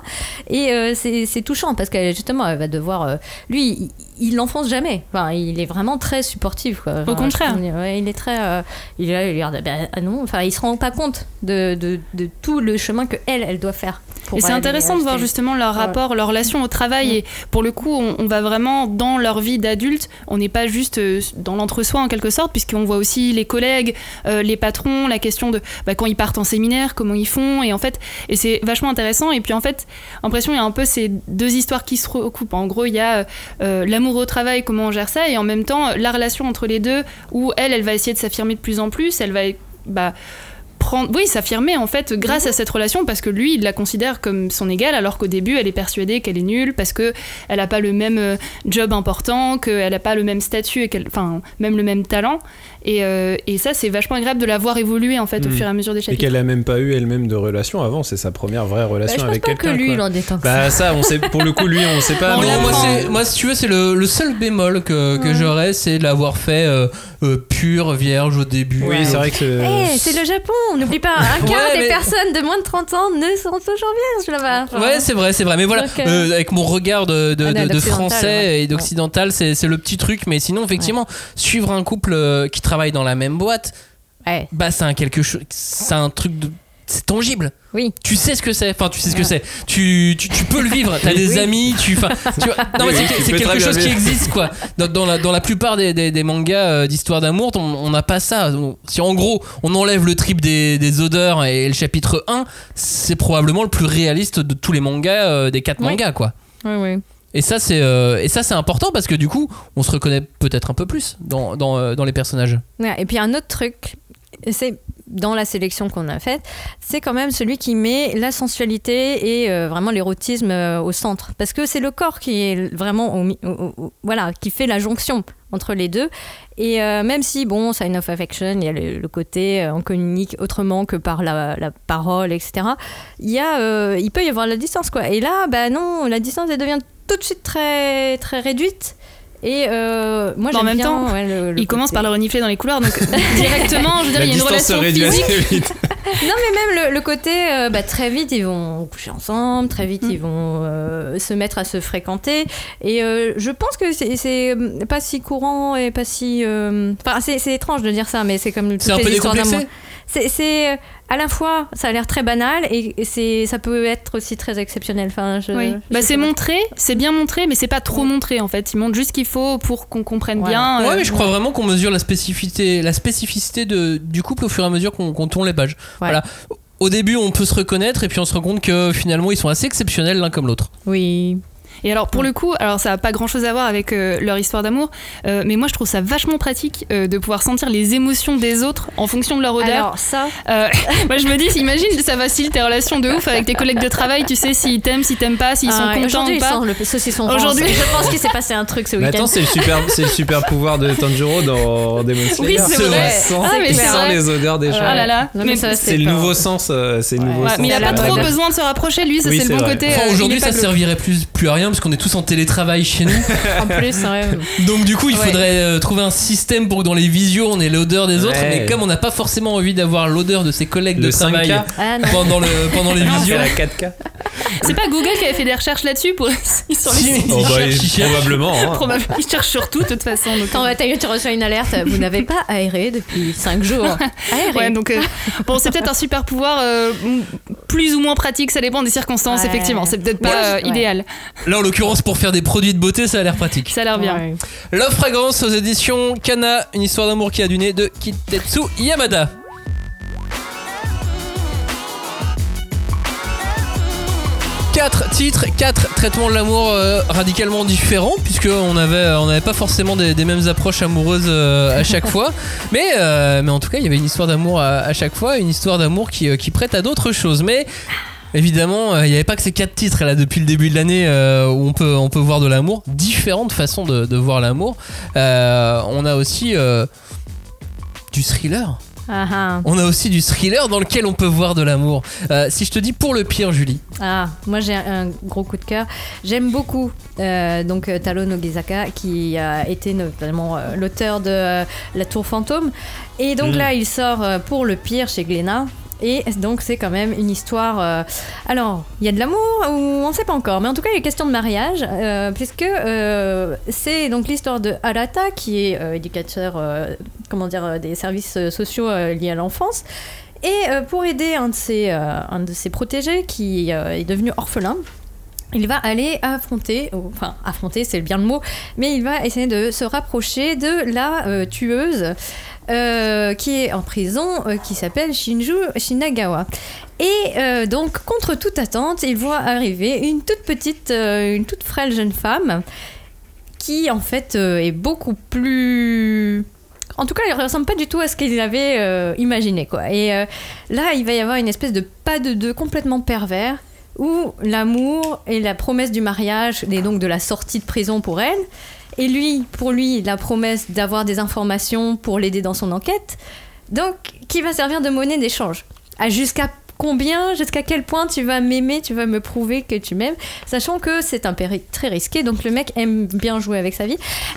Et euh, c'est touchant parce qu'elle, justement, elle va devoir. lui, il- l'enfonce jamais. Enfin, il est vraiment très supportif. Quoi. Au contraire. je- ouais, il est très. euh, il est là, il regarde. Bah, ah non, enfin, il se rend pas compte de, de, de tout le chemin que elle, elle doit faire. pour Et c'est intéressant de voir justement leur Ouais. rapport, leur relation au travail. Et pour le coup, on, on va vraiment dans leur vie d'adulte. On n'est pas juste euh, dans l'entre-soi en quelque sorte, puisqu'on voit aussi les collègues, euh, les patrons, la question de bah, quand ils partent en séminaire, comment ils font. Et en fait, et c'est vachement intéressant. Et puis en fait, impression il y a un peu ces deux histoires qui se recoupent. En gros, il y a euh, l'amour au travail, comment on gère ça, et en même temps la relation entre les deux, où elle, elle va essayer de s'affirmer de plus en plus. Elle va bah, prendre, oui, s'affirmer en fait grâce à cette relation parce que lui, il la considère comme son égale alors qu'au début, elle est persuadée qu'elle est nulle parce que elle n'a pas le même euh, job important, qu'elle n'a pas le même statut et qu'elle, enfin, même le même talent. Et, euh, et ça, c'est vachement agréable de la voir évoluer en fait au Mm. fur et à mesure des Et chapitres. qu'elle a même pas eu elle-même de relation avant, c'est sa première vraie Bah, relation je pense avec pas que quelqu'un. lui, il en est ça. Bah ça, on sait, pour le coup, lui, on sait pas. Non, mais- moi, c'est- moi, si tu veux, c'est le, le seul bémol que, que Ouais. j'aurais, c'est de l'avoir fait euh, euh, pur, vierge au début. Oui, c'est vrai que. Eh, c'est le Japon, n'oublie pas, un quart Ouais, des mais- personnes de moins de 30 ans ne sont toujours vierges là-bas. Enfin, Ouais, c'est vrai, c'est vrai. Mais voilà, euh, euh, avec mon regard de, de, Ah, de- de d'occidental, français ouais. et d'occidental, c'est le petit truc. Mais sinon, effectivement, suivre un couple euh, qui travaille dans la même boîte, bah, c'est un quelque chose, c'est un truc de. C'est tangible. Oui. Tu sais ce que c'est. Enfin, tu sais ce que Ouais. c'est. Tu, tu, tu peux le vivre. T'as des Oui. amis. Tu, enfin, tu vois, non, mais Oui, c'est quelque chose qui existe, quoi. Dans, dans la, dans la plupart des, des, des mangas euh, d'histoire d'amour, on on n'a pas ça. Si en gros, on enlève le trip des, des odeurs et le chapitre 1, c'est probablement le plus réaliste de tous les mangas, euh, des quatre Oui. mangas, quoi. Ouais, ouais. Et ça, c'est euh, et ça, c'est important parce que du coup, on se reconnaît peut-être un peu plus dans, dans, dans les personnages. Ouais, et puis un autre truc, c'est dans la sélection qu'on a faite, c'est quand même celui qui met la sensualité et euh, vraiment l'érotisme euh, au centre. Parce que c'est le corps qui est vraiment, voilà, qui fait la jonction entre les deux. Et euh, même si, bon, Sign of Affection, il y a le, côté, on communique autrement que par la, parole, etc. Il, y a, il peut y avoir la distance, quoi. Et là, bah non, la distance, elle devient tout de suite très, très réduite. Et euh, moi, Bah, en j'aime même bien, temps, ouais, le- le Il commence par le renifler dans les couloirs, donc directement, je veux dire, il y a une relation réduit assez physique. vite. Non, mais même le, le côté, euh, bah, très vite, ils vont coucher ensemble, très vite, ils vont euh, se mettre à se fréquenter. Et euh, je pense que c'est- c'est euh, pas si courant et pas si. euh, Enfin, c'est c'est étrange de dire ça, mais c'est comme un les peu histoires d'amour. C'est- C'est euh, à la fois, ça a l'air très banal et, et c'est ça peut être aussi très exceptionnel. Enfin, je, Oui. je Bah, c'est montré, c'est bien montré, mais c'est pas trop montré en fait. Il montre juste ce qu'il faut pour qu'on comprenne Voilà. bien. Ouais, euh, mais je crois vraiment qu'on mesure la spécificité, la spécificité de, du couple au fur et à mesure qu'on tourne les pages. Ouais. Voilà. Au début, on peut se reconnaître et puis on se rend compte que finalement, ils sont assez exceptionnels l'un comme l'autre. Oui. Et alors pour le coup, alors ça a pas grand chose à voir avec euh, leur histoire d'amour, euh, mais moi je trouve ça vachement pratique euh, de pouvoir sentir les émotions des autres en fonction de leur odeur. Alors, ça, Euh, moi je me dis, imagine, ça facilite tes relations de ouf avec tes collègues de travail, tu sais s'ils t'aiment, s'ils t'aiment pas, s'ils ah, sont contents ou pas. Aujourd'hui- je pense qu'il s'est passé un truc ce Mais week-end. attends, c'est le super, c'est le super pouvoir de Tanjiro dans Demon Slayer. Oui, c'est vrai. sent- Ah, mais il c'est sent vrai. les odeurs des gens. Ah là là. Non, mais Mais ça, C'est le nouveau sens. C'est le nouveau Ouais, sens. mais il a pas trop besoin de se rapprocher, lui, c'est le bon côté. Aujourd'hui, ça servirait plus, plus à rien parce qu'on est tous en télétravail chez nous. En plus, ouais. Donc du coup, il Ouais. faudrait euh, trouver un système pour que dans les visios, on ait l'odeur des autres. Mais comme on n'a pas forcément envie d'avoir l'odeur de ses collègues de travail 5K. Ah, pendant, le, pendant les visios. la 4K. C'est pas Google qui avait fait des recherches là-dessus pour sur les Si, Oh, bah, cherche, il cherche. probablement. hein. Probablement, ils cherchent sur tout de toute façon. Quand t'as eu- tu reçois une alerte, vous n'avez pas aéré depuis 5 jours. Aéré. Ouais, donc euh, bon, c'est peut-être un super pouvoir euh, plus ou moins pratique, ça dépend des circonstances. Ouais. Effectivement, c'est peut-être pas euh, idéal. Là, en l'occurrence, pour faire des produits de beauté, ça a l'air pratique. Ça a l'air bien. Ouais. Love Fragrance aux éditions Kana, une histoire d'amour qui a du nez de Kitetsu Yamada. Quatre titres, quatre traitements de l'amour euh, radicalement différents, puisqu'on avait, on n'avait pas forcément des, des mêmes approches amoureuses euh, à chaque fois. Mais, euh, mais en tout cas, il y avait une histoire d'amour à, à chaque fois, une histoire d'amour qui, euh, qui prête à d'autres choses. Mais Évidemment, euh, il n'y avait pas que ces quatre titres là depuis le début de l'année euh, où on peut, on peut voir de l'amour, différentes façons de, de voir l'amour. Euh, on a aussi euh, du thriller. Ah, ah. On a aussi du thriller dans lequel on peut voir de l'amour. Euh, si je te dis pour le pire, Julie. Ah, moi j'ai un gros coup de cœur. J'aime beaucoup euh, donc Taro Nogizaka qui a été notamment euh, l'auteur de euh, La Tour Fantôme. Et donc Mm. là, il sort euh, pour le pire chez Glénat. Et donc c'est quand même une histoire. euh, alors, il y a de l'amour ou on ne sait pas encore, mais en tout cas il y a question de mariage, euh, puisque euh, c'est donc l'histoire de Arata qui est éducateur, comment dire, des services sociaux liés à l'enfance. Et pour aider un de ses, un de ses protégés qui est devenu orphelin, il va aller affronter, ou- enfin affronter c'est bien le mot, mais il va essayer de se rapprocher de la euh, tueuse euh, qui est en prison, euh, qui s'appelle Shinju Shinagawa. Et donc, contre toute attente, il voit arriver une toute petite, une toute frêle jeune femme qui en fait est beaucoup plus... En tout cas, elle ressemble pas du tout à ce qu'il avait imaginé, quoi. Et là, il va y avoir une espèce de pas de deux complètement pervers où l'amour et la promesse du mariage et donc de la sortie de prison pour elle, et lui, pour lui, la promesse d'avoir des informations pour l'aider dans son enquête, donc qui va servir de monnaie d'échange? À jusqu'à combien, jusqu'à quel point tu vas m'aimer, tu vas me prouver que tu m'aimes, sachant que c'est un péri très risqué, donc le mec aime bien jouer avec sa vie.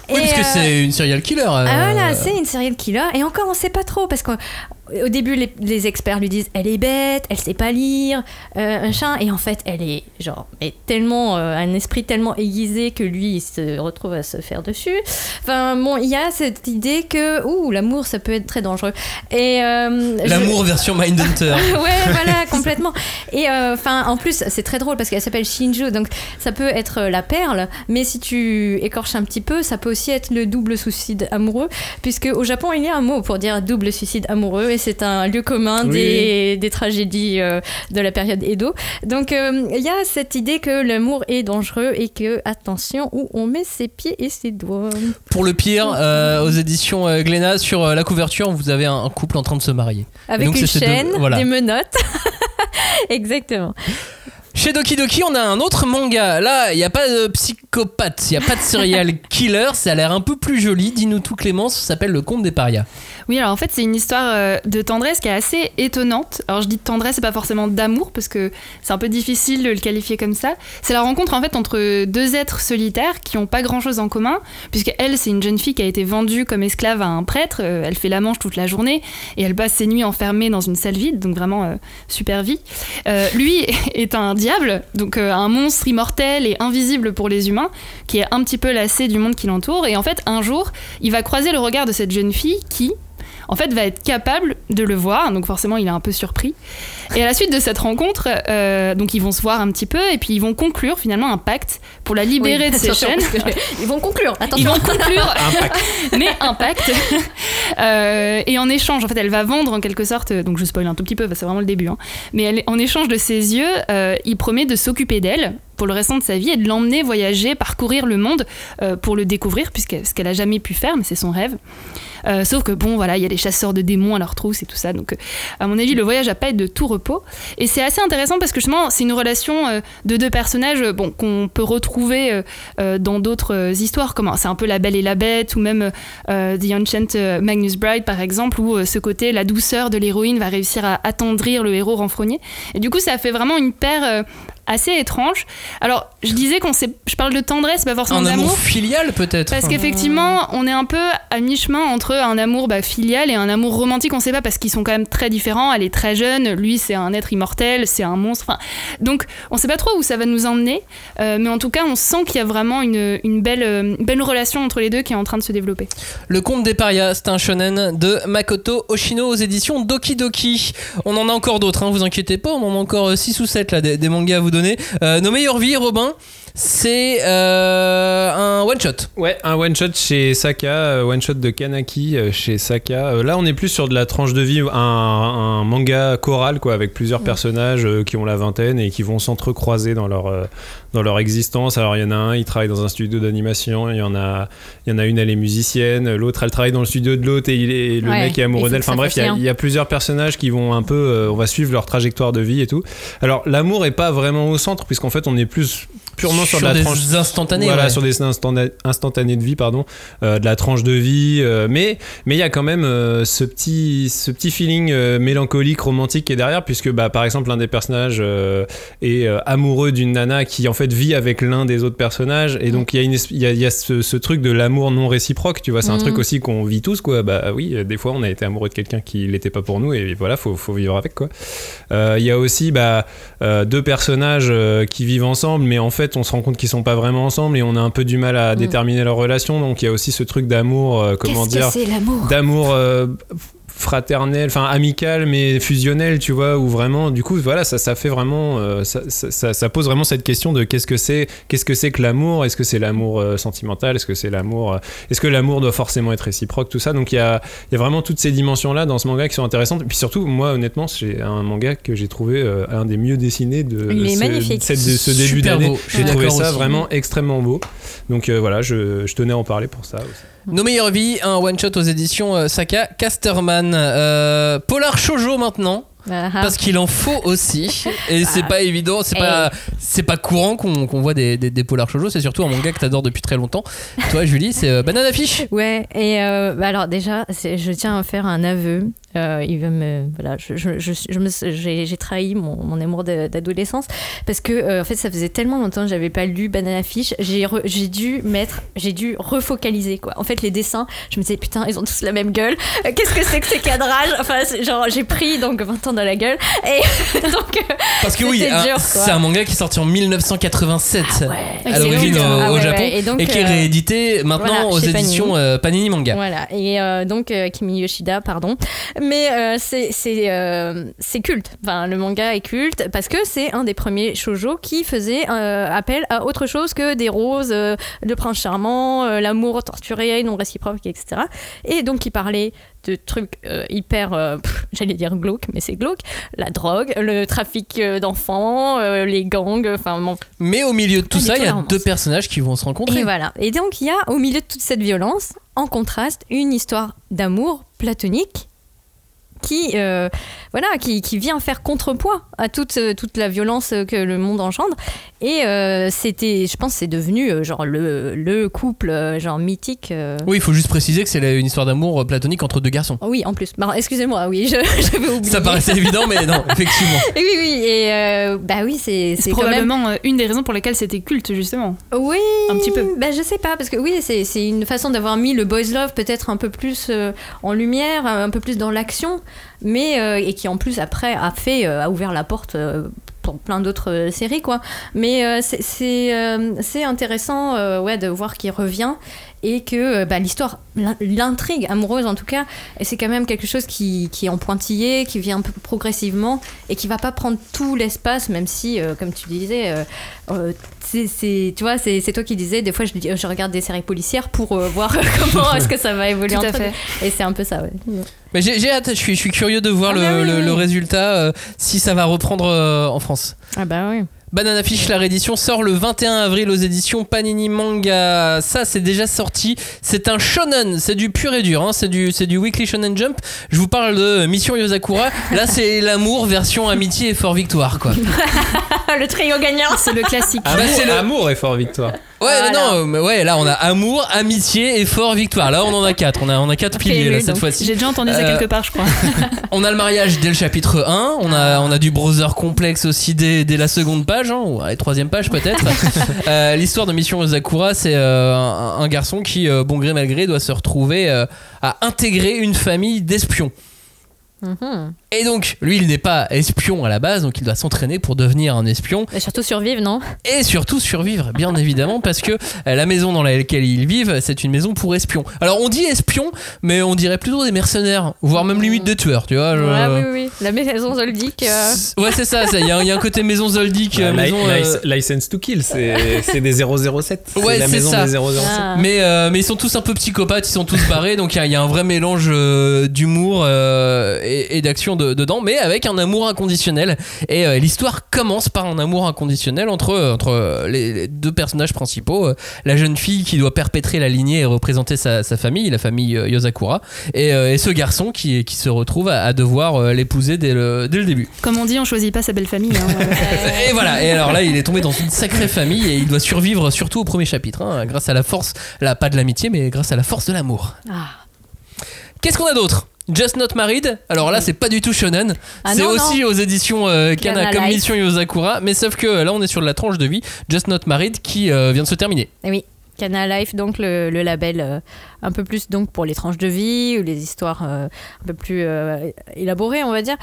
Oui, Et, parce que euh, c'est une serial killer. euh, ah voilà, c'est une serial killer. Et encore, on sait pas trop parce qu'au au début, les, les experts lui disent elle est bête, elle sait pas lire, euh, un chat. Et en fait, elle est genre, mais tellement euh, un esprit tellement aiguisé que lui, il se retrouve à se faire dessus. Enfin bon, il y a cette idée que ouh, l'amour, ça peut être très dangereux. Et euh, je- L'amour version Mindhunter. ouais, voilà, complètement. Et euh, enfin, en plus, c'est très drôle parce qu'elle s'appelle Shinju, donc ça peut être euh, la perle, mais si tu écorches un petit peu, ça peut aussi être le double suicide amoureux, puisque au Japon, il y a un mot pour dire double suicide amoureux, et c'est un lieu commun Oui. des, tragédies euh, de la période Edo. Donc, euh, il y a cette idée que l'amour est dangereux et que, attention, où on met ses pieds et ses doigts. Pour le pire, euh, aux éditions Glénat, sur la couverture, vous avez un, couple en train de se marier. Avec donc, une deux- chaîne, voilà. des menottes. Exactement. Chez Doki Doki, on a un autre manga. Là, il n'y a pas de psychopathe, il n'y a pas de serial killer. Ça a l'air un peu plus joli. Dis-nous tout, Clémence. Ça s'appelle Le Conte des Parias. Oui, alors en fait, c'est une histoire euh, de tendresse qui est assez étonnante. Alors je dis tendresse, c'est pas forcément d'amour, parce que c'est un peu difficile de le qualifier comme ça. C'est la rencontre en fait entre deux êtres solitaires qui ont pas grand chose en commun, puisque elle, c'est une jeune fille qui a été vendue comme esclave à un prêtre. Euh, elle fait la manche toute la journée et elle passe ses nuits enfermée dans une salle vide, donc vraiment euh, super vie. Lui est un diable, donc un monstre immortel et invisible pour les humains, qui est un petit peu lassé du monde qui l'entoure. Et en fait, un jour, il va croiser le regard de cette jeune fille qui, en fait, va être capable de le voir. Donc forcément, il est un peu surpris. Et à la suite de cette rencontre, euh, donc ils vont se voir un petit peu et puis ils vont conclure finalement un pacte pour la libérer Oui, de ses chaînes. Ils vont conclure, Ils attention. vont conclure, mais un pacte. Euh, et en échange, en fait, elle va vendre en quelque sorte, donc je spoil un tout petit peu, c'est vraiment le début, hein, mais elle- en échange de ses yeux, euh, il promet de s'occuper d'elle pour le restant de sa vie et de l'emmener voyager, parcourir le monde euh, pour le découvrir, puisque ce qu'elle a jamais pu faire, mais c'est son rêve. Euh, sauf que bon, voilà, il y a des chasseurs de démons à leur trousse et tout ça. Donc, euh, à mon avis, le voyage n'a pas être de tout repos. Et c'est assez intéressant parce que justement, c'est une relation euh, de deux personnages, bon, qu'on peut retrouver dans d'autres histoires. Comme c'est un peu La Belle et la Bête ou même The Ancient Magnus Bride, par exemple, où ce côté, la douceur de l'héroïne va réussir à attendrir le héros renfrogné. Et du coup, ça fait vraiment une paire assez étrange. Alors, je disais qu'on sait, je parle de tendresse, pas forcément Un amour d'amour. filial, peut-être. Parce qu'effectivement, on est un peu à mi-chemin entre un amour bah, filial et un amour romantique. On sait pas parce qu'ils sont quand même très différents. Elle est très jeune, lui c'est un être immortel, c'est un monstre. Enfin, donc on sait pas trop où ça va nous emmener, Euh, mais en tout cas on sent qu'il y a vraiment une, une belle, euh, belle relation entre les deux qui est en train de se développer. Le Conte des Parias, c'est un shonen de Makoto Oshino aux éditions Doki Doki. On en a encore d'autres, hein, vous inquiétez pas, on en a encore 6 ou 7 là, des, des mangas à vous donner. Euh, nos meilleures vies, Robin, c'est euh, un one shot. Ouais, un one shot chez Saka, euh, one shot de Kanaki euh, chez Saka. Là, on est plus sur de la tranche de vie, un, un manga choral quoi, avec plusieurs personnages euh, qui ont la vingtaine et qui vont s'entrecroiser dans leur dans leur existence. Alors, il y en a un, il travaille dans un studio d'animation. Il y en a, il y en a une, elle est musicienne. L'autre, elle travaille dans le studio de l'autre et, il est, le Ouais, mec est amoureux d'elle. Enfin bref, il y, a- fasse il y a plusieurs personnages qui vont un peu, euh, on va suivre leur trajectoire de vie et tout. Alors, l'amour est pas vraiment au centre puisqu'en fait, on est plus purement sur, de la des tranche instantanés. voilà, ouais. sur des instanta- instantanés de vie, pardon, euh, de la tranche de vie. euh, mais mais il y a quand même euh, ce petit ce petit feeling euh, mélancolique, romantique qui est derrière, puisque bah par exemple l'un des personnages euh, est euh, amoureux d'une nana qui en fait vit avec l'un des autres personnages, et donc il y a une il y a, il y a ce, ce truc de l'amour non réciproque. Tu vois, c'est un Mhm. truc aussi qu'on vit tous, quoi. Bah oui, des fois on a été amoureux de quelqu'un qui l'était pas pour nous, et voilà, faut faut vivre avec, quoi. Euh, Il y a aussi bah euh, deux personnages euh, qui vivent ensemble, mais en fait, on se rend compte qu'ils sont pas vraiment ensemble et on a un peu du mal à déterminer leur relation. Donc, il y a aussi ce truc d'amour, euh, comment dire, que c'est l'amour? d'amour euh, fraternel, enfin amical, mais fusionnel, tu vois, où vraiment, du coup, voilà, ça, ça fait vraiment, euh, ça, ça- ça- pose vraiment cette question de qu'est-ce que c'est, qu'est-ce que c'est que l'amour? Est-ce que c'est l'amour euh, sentimental? Est-ce que c'est l'amour, euh, est-ce que l'amour doit forcément être réciproque? Tout ça. Donc, il y a, il y a vraiment toutes ces dimensions-là dans ce manga qui sont intéressantes. Et puis surtout, moi, honnêtement, c'est un manga que j'ai trouvé euh, un des mieux dessinés de, ce, cette- de ce début d'année. J'ai trouvé ça aussi. vraiment extrêmement beau. Donc euh, voilà, je, je tenais à en parler pour ça aussi. Nos meilleures vies, un one shot aux éditions euh, Saka Casterman. Euh, Polar Shoujo maintenant. Ah, Parce qu'il en faut aussi et c'est Ah. pas évident, c'est pas c'est pas courant qu'on qu'on voit des, des, des polars shoujo, c'est surtout un manga que t'adores depuis très longtemps. Toi Julie, c'est euh, Banana Fish. Ouais, et euh, bah alors déjà, c'est- je tiens à faire un aveu. Euh, il va me, voilà, je, je, je, je me, j'ai, trahi mon, mon amour d'adolescence parce que euh, en fait, ça faisait tellement longtemps que j'avais pas lu Banana Fish. J'ai, dû mettre, j'ai dû refocaliser quoi. En fait, les dessins, je me disais putain, ils ont tous la même gueule. Euh, Qu'est-ce que c'est que ces cadrages? Enfin, genre, j'ai pris donc 20 ans dans la gueule et donc. Parce que oui, hein, c'est un manga qui est sorti en 1987 à c'est l'origine long. au, Ah au ouais, Japon ouais. Et donc, et qui est réédité maintenant voilà, aux éditions Panini. Panini Manga. Voilà, et donc Kimi Yoshida, pardon. Mais euh, c'est c'est euh, c'est culte. Enfin, le manga est culte parce que c'est un des premiers shoujo qui faisait euh, appel à autre chose que des roses, le prince charmant, l'amour torturé, non réciproque, etc. Et donc il parlait de trucs euh, hyper, euh, j'allais dire glauque, mais c'est glauque, la drogue, le trafic euh, d'enfants, les gangs, enfin bon, Mais au milieu de tout ça, il y a deux personnages qui vont se rencontrer. et voilà. Et donc, il y a au milieu de toute cette violence, en contraste, une histoire d'amour platonique qui, euh, voilà, qui, qui vient faire contrepoids à toute, euh, toute la violence que le monde engendre. Et euh, c'était, je pense, c'est devenu euh, genre le, le couple euh, genre mythique. euh. Oui, il faut juste préciser que c'est une histoire d'amour platonique entre deux garçons. Oh Oui, en plus. Bah, excusez-moi, oui, je- j'avais oublié. Ça paraissait évident, mais non, effectivement. Et oui, oui, et euh, bah oui, c'est C'est c'est quand même probablement une des raisons pour lesquelles c'était culte, justement. Oui, Un petit peu. Bah, je sais pas, parce que oui, c'est c'est une façon d'avoir mis le boys love peut-être un peu plus euh, en lumière, un peu plus dans l'action, mais euh, et qui en plus après a fait, euh, a ouvert la porte. euh, pour plein d'autres séries quoi mais c'est- intéressant ouais de voir qu'il revient et que bah, l'histoire l'in- l'intrigue amoureuse en tout cas c'est quand même quelque chose qui, qui est en pointillé qui vient un peu progressivement et qui va pas prendre tout l'espace même si comme tu disais c'est, tu vois, c'est, c'est toi qui disais, des fois je, regarde des séries policières pour euh, voir comment est-ce que ça va évoluer Tout à entre fait. Et c'est un peu ça, ouais. Mais j'ai j'ai hâte, je suis, je suis curieux de voir Ah le, bah oui, le- oui. le résultat, euh, si ça va reprendre euh, en France. Ah bah oui. Banana Fish, la réédition sort le 21 avril aux éditions Panini Manga. Ça, c'est déjà sorti. C'est un shonen, c'est du pur et dur. hein. C'est du, c'est du Weekly Shonen Jump. Je vous parle de Mission Yosakura. Là, c'est l'amour version amitié et fort victoire, quoi. le trio gagnant C'est le classique. Ah bah, c'est le- Amour et fort victoire. Ouais, mais non, mais ouais, là, on a amour, amitié et fort victoire. Là, on en a quatre. On a, on a quatre piliers là, cette fois-ci. J'ai déjà entendu ça Euh, quelque part, je crois. On a le mariage dès le chapitre 1, on a, on a du brother complexe aussi dès, dès la seconde page, hein, ou la troisième page peut-être. Euh, L'histoire de Mission Ozakura, c'est euh, un, un garçon qui, euh, bon gré mal gré, doit se retrouver euh, à intégrer une famille d'espions. Mhm. Et donc, lui, il n'est pas espion à la base, donc il doit s'entraîner pour devenir un espion Et surtout survivre, non? Et surtout survivre, bien évidemment, parce que euh, la maison dans laquelle ils vivent, c'est une maison pour espions. Alors, on dit espions, mais on dirait plutôt des mercenaires, voire même limite des tueurs, tu vois. je- Ouais, oui, oui, oui. La maison Zoldyck. euh, Ouais, c'est ça, il y, a- il y a un côté maison Zoldyck, euh, Li- maison. euh, lic- License to Kill, c'est des 007. C'est Ouais, c'est ça. des 007. ah. Mais, euh, mais ils sont tous un peu psychopathes, ils sont tous barrés, donc il y a- il y, a un vrai mélange euh, d'humour euh, et, et d'action de- dedans, mais avec un amour inconditionnel. Et euh, l'histoire commence par un amour inconditionnel entre, entre les, les deux personnages principaux, euh, la jeune fille qui doit perpétrer la lignée et représenter sa, sa famille, la famille euh, Yosakura, et, euh, et ce garçon qui, qui se retrouve à, à devoir euh, l'épouser dès le, dès le début. Comme on dit, on choisit pas sa belle famille. hein. Et voilà, et alors là, il est tombé dans une sacrée famille et il doit survivre surtout au premier chapitre, hein, grâce à la force, là, pas de l'amitié, mais grâce à la force de l'amour. Ah. Qu'est-ce qu'on a d'autre? Just Not Married, alors là c'est pas du tout shonen, Ah c'est non, aussi aux éditions euh, Kana Kana comme. Mission Yosakura, mais sauf que là on est sur la tranche de vie Just Not Married qui euh, vient de se terminer. Et oui, Canal Life, donc le, le label euh, un peu plus donc pour les tranches de vie ou les histoires euh, un peu plus euh, élaborées, on va dire.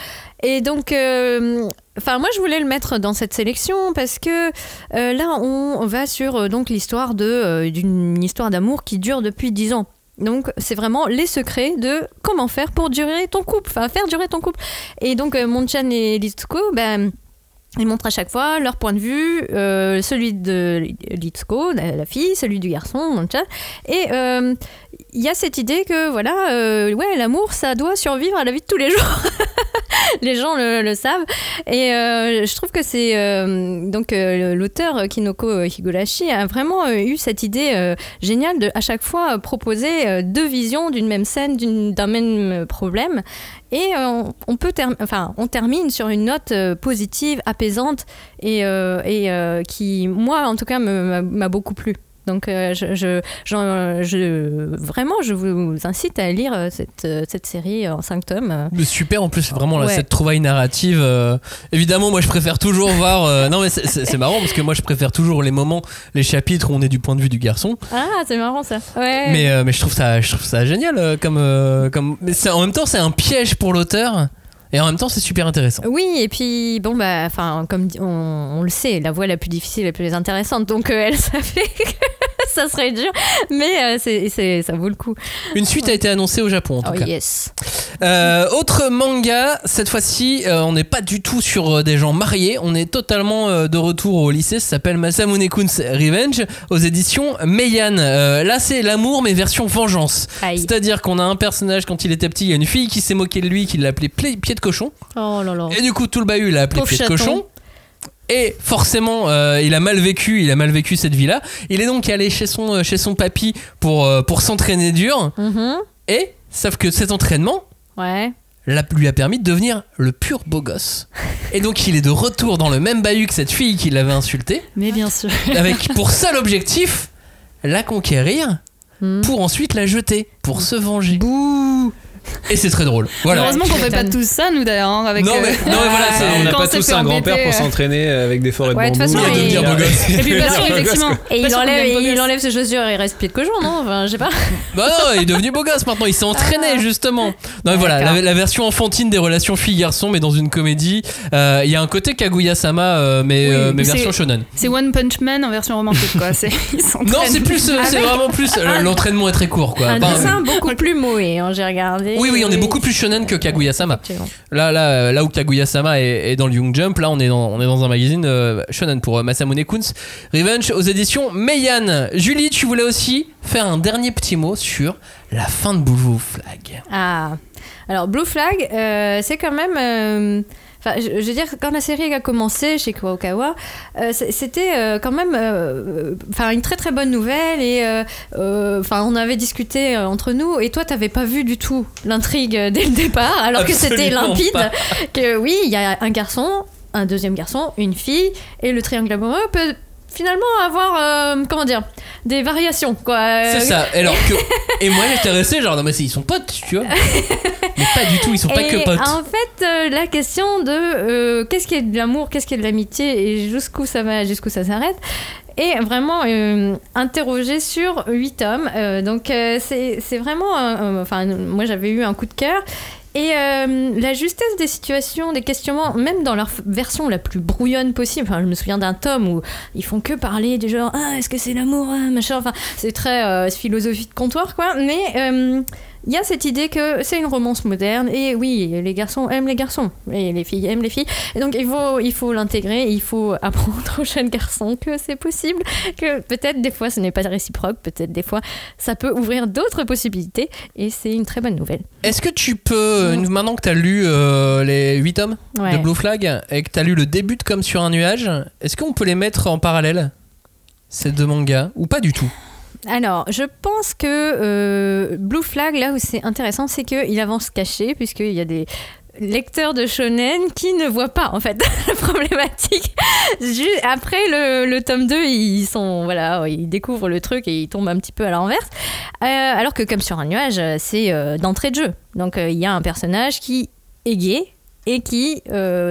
Et donc, enfin moi je voulais le mettre dans cette sélection parce que là on va sur donc l'histoire de d'une histoire d'amour qui dure depuis 10 ans. Donc c'est vraiment les secrets de comment faire pour durer ton couple, enfin faire durer ton couple. Et donc euh, Monchan et Litsuko, ben ils montrent à chaque fois leur point de vue, euh, celui de Litsuko, la, fille, celui du garçon, Monchan. Et euh, il y a cette idée que voilà, euh, ouais, l'amour, ça doit survivre à la vie de tous les jours. les gens le, le savent. Et je trouve que c'est donc l'auteur Kinoko Higurashi a vraiment eu cette idée géniale de à chaque fois proposer deux visions d'une même scène, d'un même problème. Et euh, on, peut enfin, on termine sur une note euh, positive, apaisante et, euh, qui, moi, en tout cas, m'a beaucoup plu. Donc, euh, je, je, j'en- je- vraiment, je vous incite à lire euh, cette, euh, cette série en cinq tomes. Mais Super en plus, vraiment là, Ouais. cette trouvaille narrative. euh, évidemment, moi je préfère toujours voir. euh, non mais c'est- marrant parce que moi je préfère toujours les moments, les chapitres où on est du point de vue du garçon. Ah, c'est marrant ça. Ouais. Mais, mais je trouve ça, je trouve ça génial comme, comme. Mais en même temps, c'est un piège pour l'auteur. Et en même temps, c'est super intéressant. Oui, et puis bon bah, enfin comme on, on le sait, la voie la plus difficile, la plus intéressante. Donc euh, elle savait que ça serait dur, mais euh, c'est, c'est- ça vaut le coup. Une suite a été annoncée au Japon en tout Oh cas. yes. Euh, autre manga, cette fois-ci, on n'est pas du tout sur des gens mariés, on est totalement de retour au lycée. Ça s'appelle Masamune Kun's Revenge aux éditions Meian. Là, c'est l'amour, mais version vengeance. Aïe. C'est-à-dire qu'on a un personnage quand il était petit, il y a une fille qui s'est moquée de lui, qui l'a appelé pla- pied de cochon. Oh là là. Et du coup, tout le bahut l'a appelé Pauvre pied de chaton. cochon. Et forcément, euh, il a mal vécu, il a mal vécu cette vie-là. Il est donc allé chez son, euh, chez son papy pour, euh, pour s'entraîner dur. Mhm. Et, sauf que cet entraînement, Ouais. l'a- lui a permis de devenir le pur beau gosse. Et donc il est de retour dans le même bahut que cette fille qui l'avait insulté, Mais bien sûr. avec pour seul objectif la conquérir, Hmm. pour ensuite la jeter, pour se venger. Bouh. Et c'est très drôle. Voilà. Heureusement qu'on fait pas tous ça, nous d'ailleurs. hein, avec, Non, mais- euh, non, mais voilà, Ah, on n'a pas tous un grand-père pour euh. s'entraîner avec des forêts de Ouais, de bambou. toute façon, Et devenir il- beau gosse. Et puis bien sûr, effectivement. Et il enlève, il ses chaussures et il reste pied de cochon, non Enfin, je sais pas. Bah non, il est devenu beau gosse maintenant, il s'est entraîné justement. Non mais voilà, la, la version enfantine des relations filles-garçons, mais dans une comédie. Euh, Il y a un côté Kaguya-sama, euh, mais, Oui, euh, mais c'est- version shonen. C'est One Punch Man en version romantique, quoi. Non, c'est plus, c'est vraiment plus. euh, L'entraînement est très court, quoi. Un dessin beaucoup plus moé, hein, j'ai regardé. Oui, oui, on est beaucoup plus shonen que Kaguya-sama. Là, là, là où Kaguya-sama est, est dans le Young Jump, là on est dans, on est dans un magazine euh, shonen pour euh, Masamune Kun's Revenge aux éditions Meian. Julie, tu voulais aussi faire un dernier petit mot sur la fin de Blue Flag. Ah, alors Blue Flag, euh, c'est quand même. Enfin, je, je veux dire, quand la série a commencé chez Kurokawa, euh, c'était euh, quand même, euh, une très très bonne nouvelle et, euh, enfin, on avait discuté entre nous et toi, t'avais pas vu du tout l'intrigue dès le départ, alors que c'était limpide. pas. Que oui, il y a un garçon, un deuxième garçon, une fille et le triangle amoureux peut finalement avoir, euh, comment dire, des variations, quoi. C'est Euh, ça. Alors que et moi j'étais resté genre non mais c'est- ils sont potes, tu vois. mais pas du tout, ils sont pas que potes. En fait, euh, la question de qu'est-ce qui est de l'amour, qu'est-ce qui est de l'amitié et jusqu'où ça va, jusqu'où ça s'arrête, est vraiment interrogée sur huit. Euh, donc c'est c'est vraiment, enfin moi j'avais eu un coup de cœur. Et euh, la justesse des situations, des questionnements, même dans leur version la plus brouillonne possible. Enfin, je me souviens d'un tome où ils font que parler du genre ah est-ce que c'est l'amour ah, machin? Enfin, c'est très euh, philosophie de comptoir quoi. Mais euh, il y a cette idée que c'est une romance moderne et oui, les garçons aiment les garçons et les filles aiment les filles. Et donc il faut il faut l'intégrer, il faut apprendre aux jeunes garçons que c'est possible, que peut-être des fois ce n'est pas réciproque, peut-être des fois ça peut ouvrir d'autres possibilités et c'est une très bonne nouvelle. Est-ce que tu peux, maintenant que tu as lu euh, les 8 tomes Ouais. de Blue Flag et que tu as lu le début de Comme sur un nuage, est-ce qu'on peut les mettre en parallèle ces deux mangas ou pas du tout? Alors, je pense que euh, Blue Flag, là où c'est intéressant, c'est qu'il avance caché, puisqu'il y a des lecteurs de shonen qui ne voient pas, en fait, la problématique. Après le, tome 2, ils sont, voilà, ils découvrent le truc et ils tombent un petit peu à l'envers. Euh, alors que comme sur un nuage, c'est euh, d'entrée de jeu. Donc, il y a un personnage qui est gay et qui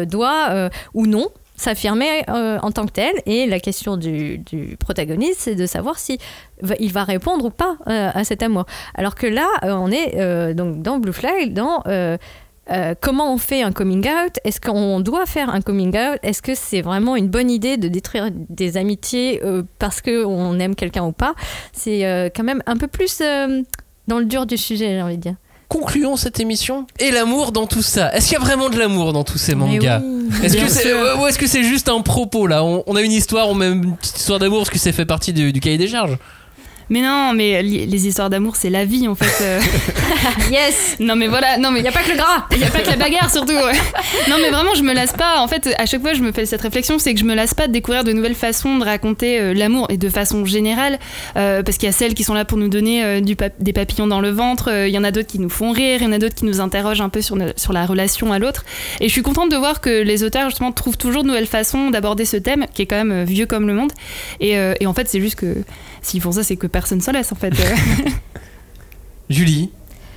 doit, ou non, s'affirmer euh, en tant que tel. Et la question du, du protagoniste, c'est de savoir si il va répondre ou pas euh, à cet amour. Alors que là, euh, on est donc dans Blue Flag, dans comment on fait un coming out? Est-ce qu'on doit faire un coming out? Est-ce que c'est vraiment une bonne idée de détruire des amitiés parce qu'on aime quelqu'un ou pas? C'est quand même un peu plus dans le dur du sujet, j'ai envie de dire. Concluons cette émission. Et l'amour dans tout ça. Est-ce qu'il y a vraiment de l'amour dans tous ces mangas oui. Est-ce que c'est sûr. ou est-ce que c'est juste un propos là? On, on a une histoire, on met une petite histoire d'amour parce que c'est fait partie du, du cahier des charges. Mais non, mais les histoires d'amour, c'est la vie en fait. euh. Yes non mais voilà, non mais Il n'y a pas que le gras Il n'y a pas que la bagarre surtout. ouais. Non mais vraiment je me lasse pas. En fait à chaque fois je me fais cette réflexion, c'est que je me lasse pas de découvrir de nouvelles façons de raconter euh, l'amour et de façon générale. euh, parce qu'il y a celles qui sont là pour nous donner du pap- des papillons dans le ventre. Il y en a d'autres qui nous font rire. Il y en a d'autres qui nous interrogent un peu sur, sur la relation à l'autre. Et je suis contente de voir que les auteurs justement trouvent toujours de nouvelles façons d'aborder ce thème qui est quand même vieux comme le monde. Et, et en fait c'est juste que s'ils font ça c'est que personne se laisse en fait. Euh, Julie,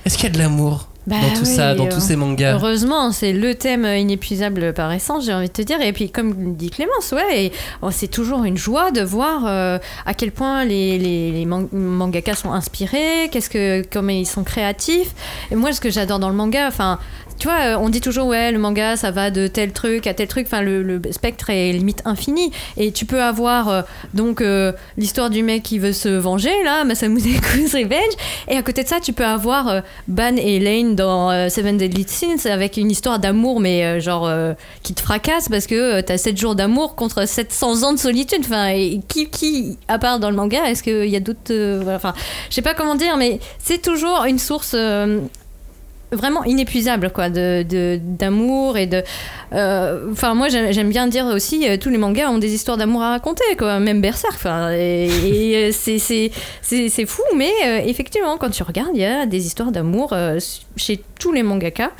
est-ce qu'il y a de l'amour Bah dans tout oui, ça, dans euh, tous ces mangas? Heureusement, c'est le thème inépuisable par essence, j'ai envie de te dire. Et puis, comme dit Clémence, ouais, et, oh, c'est toujours une joie de voir euh, à quel point les, les, les man- mangakas sont inspirés, qu'est-ce que, comment ils sont créatifs. Et moi, ce que j'adore dans le manga, enfin, tu vois, euh, on dit toujours, ouais, le manga, ça va de tel truc à tel truc. Enfin, le, spectre est limite infini. Et tu peux avoir, euh, donc, euh, l'histoire du mec qui veut se venger, là, Masamune Ku's Revenge. Et à côté de ça, tu peux avoir Ban et Lane dans Seven Deadly Sins avec une histoire d'amour, mais genre qui te fracasse parce que t'as 7 jours d'amour contre 700 ans de solitude. Enfin, qui, qui, à part dans le manga, est-ce qu'il y a d'autres. enfin, je sais pas comment dire, mais c'est toujours une source. Vraiment inépuisable quoi de d'amour et de euh, enfin moi j'aime bien dire aussi euh, tous les mangas ont des histoires d'amour à raconter quoi même Berserk enfin et, et, euh, c'est fou mais euh, effectivement quand tu regardes il y a des histoires d'amour chez tous les mangaka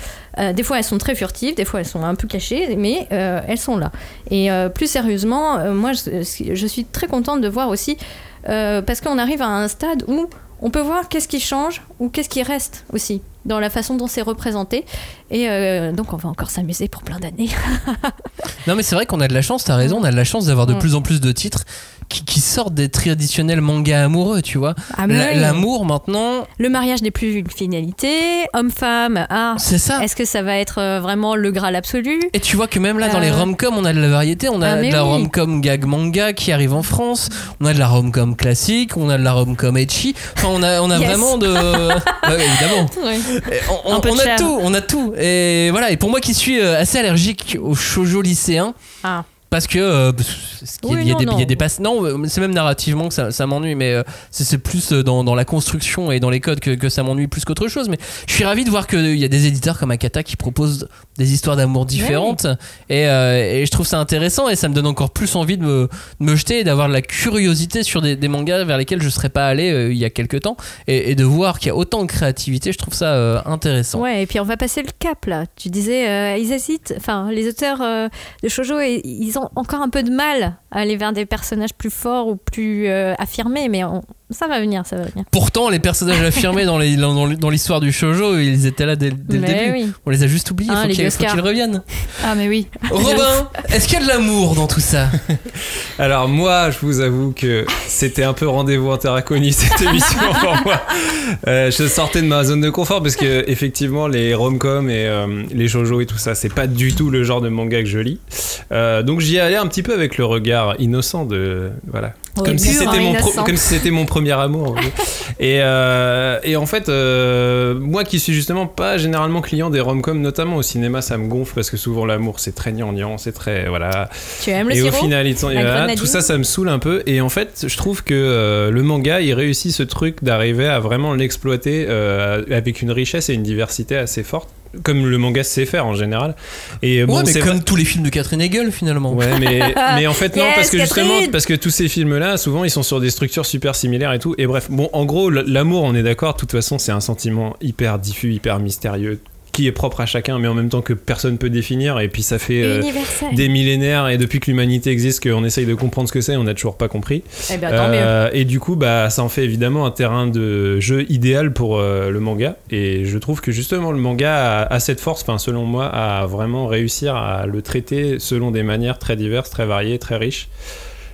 des fois elles sont très furtives des fois elles sont un peu cachées mais elles sont là. Et plus sérieusement moi je, je suis très contente de voir aussi parce qu'on arrive à un stade où on peut voir qu'est-ce qui change ou qu'est-ce qui reste aussi dans la façon dont c'est représenté. Et euh, donc on va encore s'amuser pour plein d'années. Non mais c'est vrai qu'on a de la chance, t'as raison, on a de la chance d'avoir de Mm. plus en plus de titres qui, qui sortent des traditionnels mangas amoureux, tu vois. Ah. L'amour maintenant, Le mariage n'est plus une finalité. Homme-femme, ah, c'est ça. est-ce que ça va être euh, vraiment le Graal absolu? Et tu vois que même là dans Euh, les rom-com, on a de la variété, on a Ah, de la oui. rom-com gag manga qui arrive en France, on a de la rom-com classique, on a de la rom-com ecchi. Enfin, on a, on a Yes. vraiment de. Ouais, évidemment. On, a tout, on a tout. Et voilà, et pour moi qui suis euh, assez allergique aux shoujo lycéens, Ah. Parce que euh, parce qu'il y a- Oui, il y a non, des, non. il y a des passes. Non, euh, c'est même narrativement que ça, ça m'ennuie, mais euh, c'est plus euh, dans, dans la construction et dans les codes que, que ça m'ennuie plus qu'autre chose. Mais je suis ravi de voir qu'il y a des éditeurs comme Akata qui proposent des histoires d'amour différentes. Et, euh, et je trouve ça intéressant et ça me donne encore plus envie de me, de me jeter et d'avoir de la curiosité sur des, des mangas vers lesquels je serais pas allé il y a quelques temps. Et, et de voir qu'il y a autant de créativité, je trouve ça intéressant. Ouais, et puis on va passer le cap là. Tu disais, ils hésitent, enfin, les auteurs de shoujo, et- ils ont encore un peu de mal à aller vers des personnages plus forts ou plus euh, affirmés, mais on- Ça va venir, ça va venir. Pourtant, les personnages affirmés dans les- dans, dans l'histoire du shoujo, ils étaient là dès, dès le début. oui. On les a juste oubliés, Ah, faut qu'ils faut Oscars. qu'ils reviennent. Ah, mais oui. Robin, est-ce qu'il y a de l'amour dans tout ça? Alors moi, je vous avoue que c'était un peu rendez-vous inconnue cette émission pour moi. Euh, je sortais de ma zone de confort parce que effectivement les rom-com et euh, les shoujo et tout ça, c'est pas du tout le genre de manga que je lis. Euh, donc j'y allais un petit peu avec le regard innocent de voilà. Ouais, Comme si pur, c'était hein, mon pro- innocent. comme si c'était mon premier amour. et, euh, et en fait, euh, moi qui suis justement pas généralement client des rom-com, notamment au cinéma, ça me gonfle parce que souvent l'amour c'est très gnangnan, c'est très voilà. Tu aimes le Et au final, ils sont- La voilà, grenadine tout ça, ça me saoule un peu. Et en fait, je trouve que euh, le manga, il réussit ce truc d'arriver à vraiment l'exploiter avec une richesse et une diversité assez forte, comme le manga sait faire en général. Et euh, bon, Ouais, mais c'est comme tous les films de Catherine Hegel finalement. Ouais, mais, mais en fait, non, Yes, parce que justement, parce que tous ces films-là, souvent, ils sont sur des structures super similaires et tout. Et bref, bon, en gros, l'amour, on est d'accord, de toute façon, c'est un sentiment hyper diffus, hyper mystérieux, qui est propre à chacun, mais en même temps que personne peut définir. Et puis, ça fait euh, des millénaires, et depuis que l'humanité existe, qu'on essaye de comprendre ce que c'est, on n'a toujours pas compris. Eh ben. Euh, et du coup, bah, ça en fait évidemment un terrain de jeu idéal pour euh, le manga. Et je trouve que justement, le manga a, a cette force, enfin, selon moi, à vraiment réussir à le traiter selon des manières très diverses, très variées, très riches.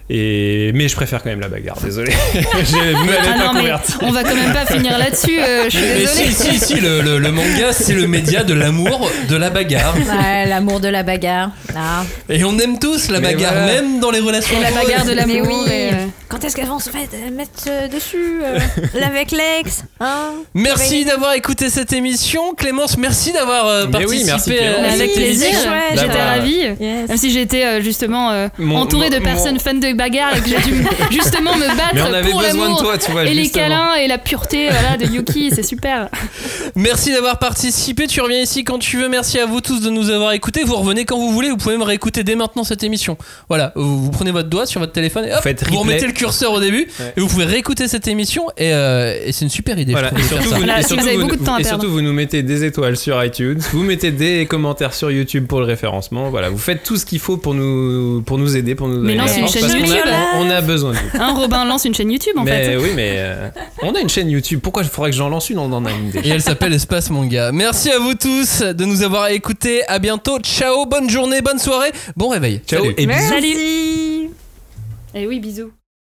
Et... Mais je préfère quand même la bagarre, désolé. Je- vous m'avez Ah pas non, converti. on va quand même pas finir là-dessus. euh, je suis Mais désolée. si, si, si, le, le- le manga, c'est le média de l'amour, de la bagarre. Ouais, l'amour de la bagarre. Ah. Et on aime tous la Mais bagarre, voilà. même dans les relations Et la bagarre de Mais l'amour. oui. et, euh, Quand est-ce qu'elles vont se mettre, mettre, euh, dessus euh, Avec l'ex hein Merci d'avoir écouté cette émission. Clémence, merci d'avoir euh, Mais oui, participé merci, à Clémence. cette Avec Oui, plaisir, émission. chouette. j'étais D'avoir- ravie. Yes. Même si j'étais euh, justement euh, Mon- entourée de mon- personnes fans de bagarre et que j'ai dû justement me battre Mais on avait pour besoin de l'amour toi, tu vois. et les justement. câlins et la pureté voilà, de Yuki, c'est super. Merci d'avoir participé. Tu reviens ici quand tu veux. Merci à vous tous de nous avoir écoutés. Vous revenez quand vous voulez. Vous pouvez me réécouter dès maintenant cette émission. Voilà, vous, vous prenez votre doigt sur votre téléphone et hop, Faites vous replay. remettez le curseur au début Ouais. et vous pouvez réécouter cette émission. Et, euh, et c'est une super idée. Voilà, je et surtout, vous, Voilà, et si surtout, vous avez vous- beaucoup de temps à et perdre. surtout, vous nous mettez des étoiles sur iTunes, vous mettez des commentaires sur YouTube pour le référencement. Voilà, vous faites tout ce qu'il faut pour nous, pour nous aider, pour nous Mais donner lance de la une chaîne parce YouTube. a, on, on a besoin de vous. Hein, Robin lance une chaîne YouTube en mais fait. oui, mais euh, on a une chaîne YouTube. Pourquoi il faudrait que j'en lance une? On en a une Et déjà. elle s'appelle Espace Manga. Merci à vous tous de nous avoir écoutés. À bientôt. Ciao, bonne journée, bonne soirée, bon réveil. Ciao Salut. et bisous. Merci. Et oui, bisous.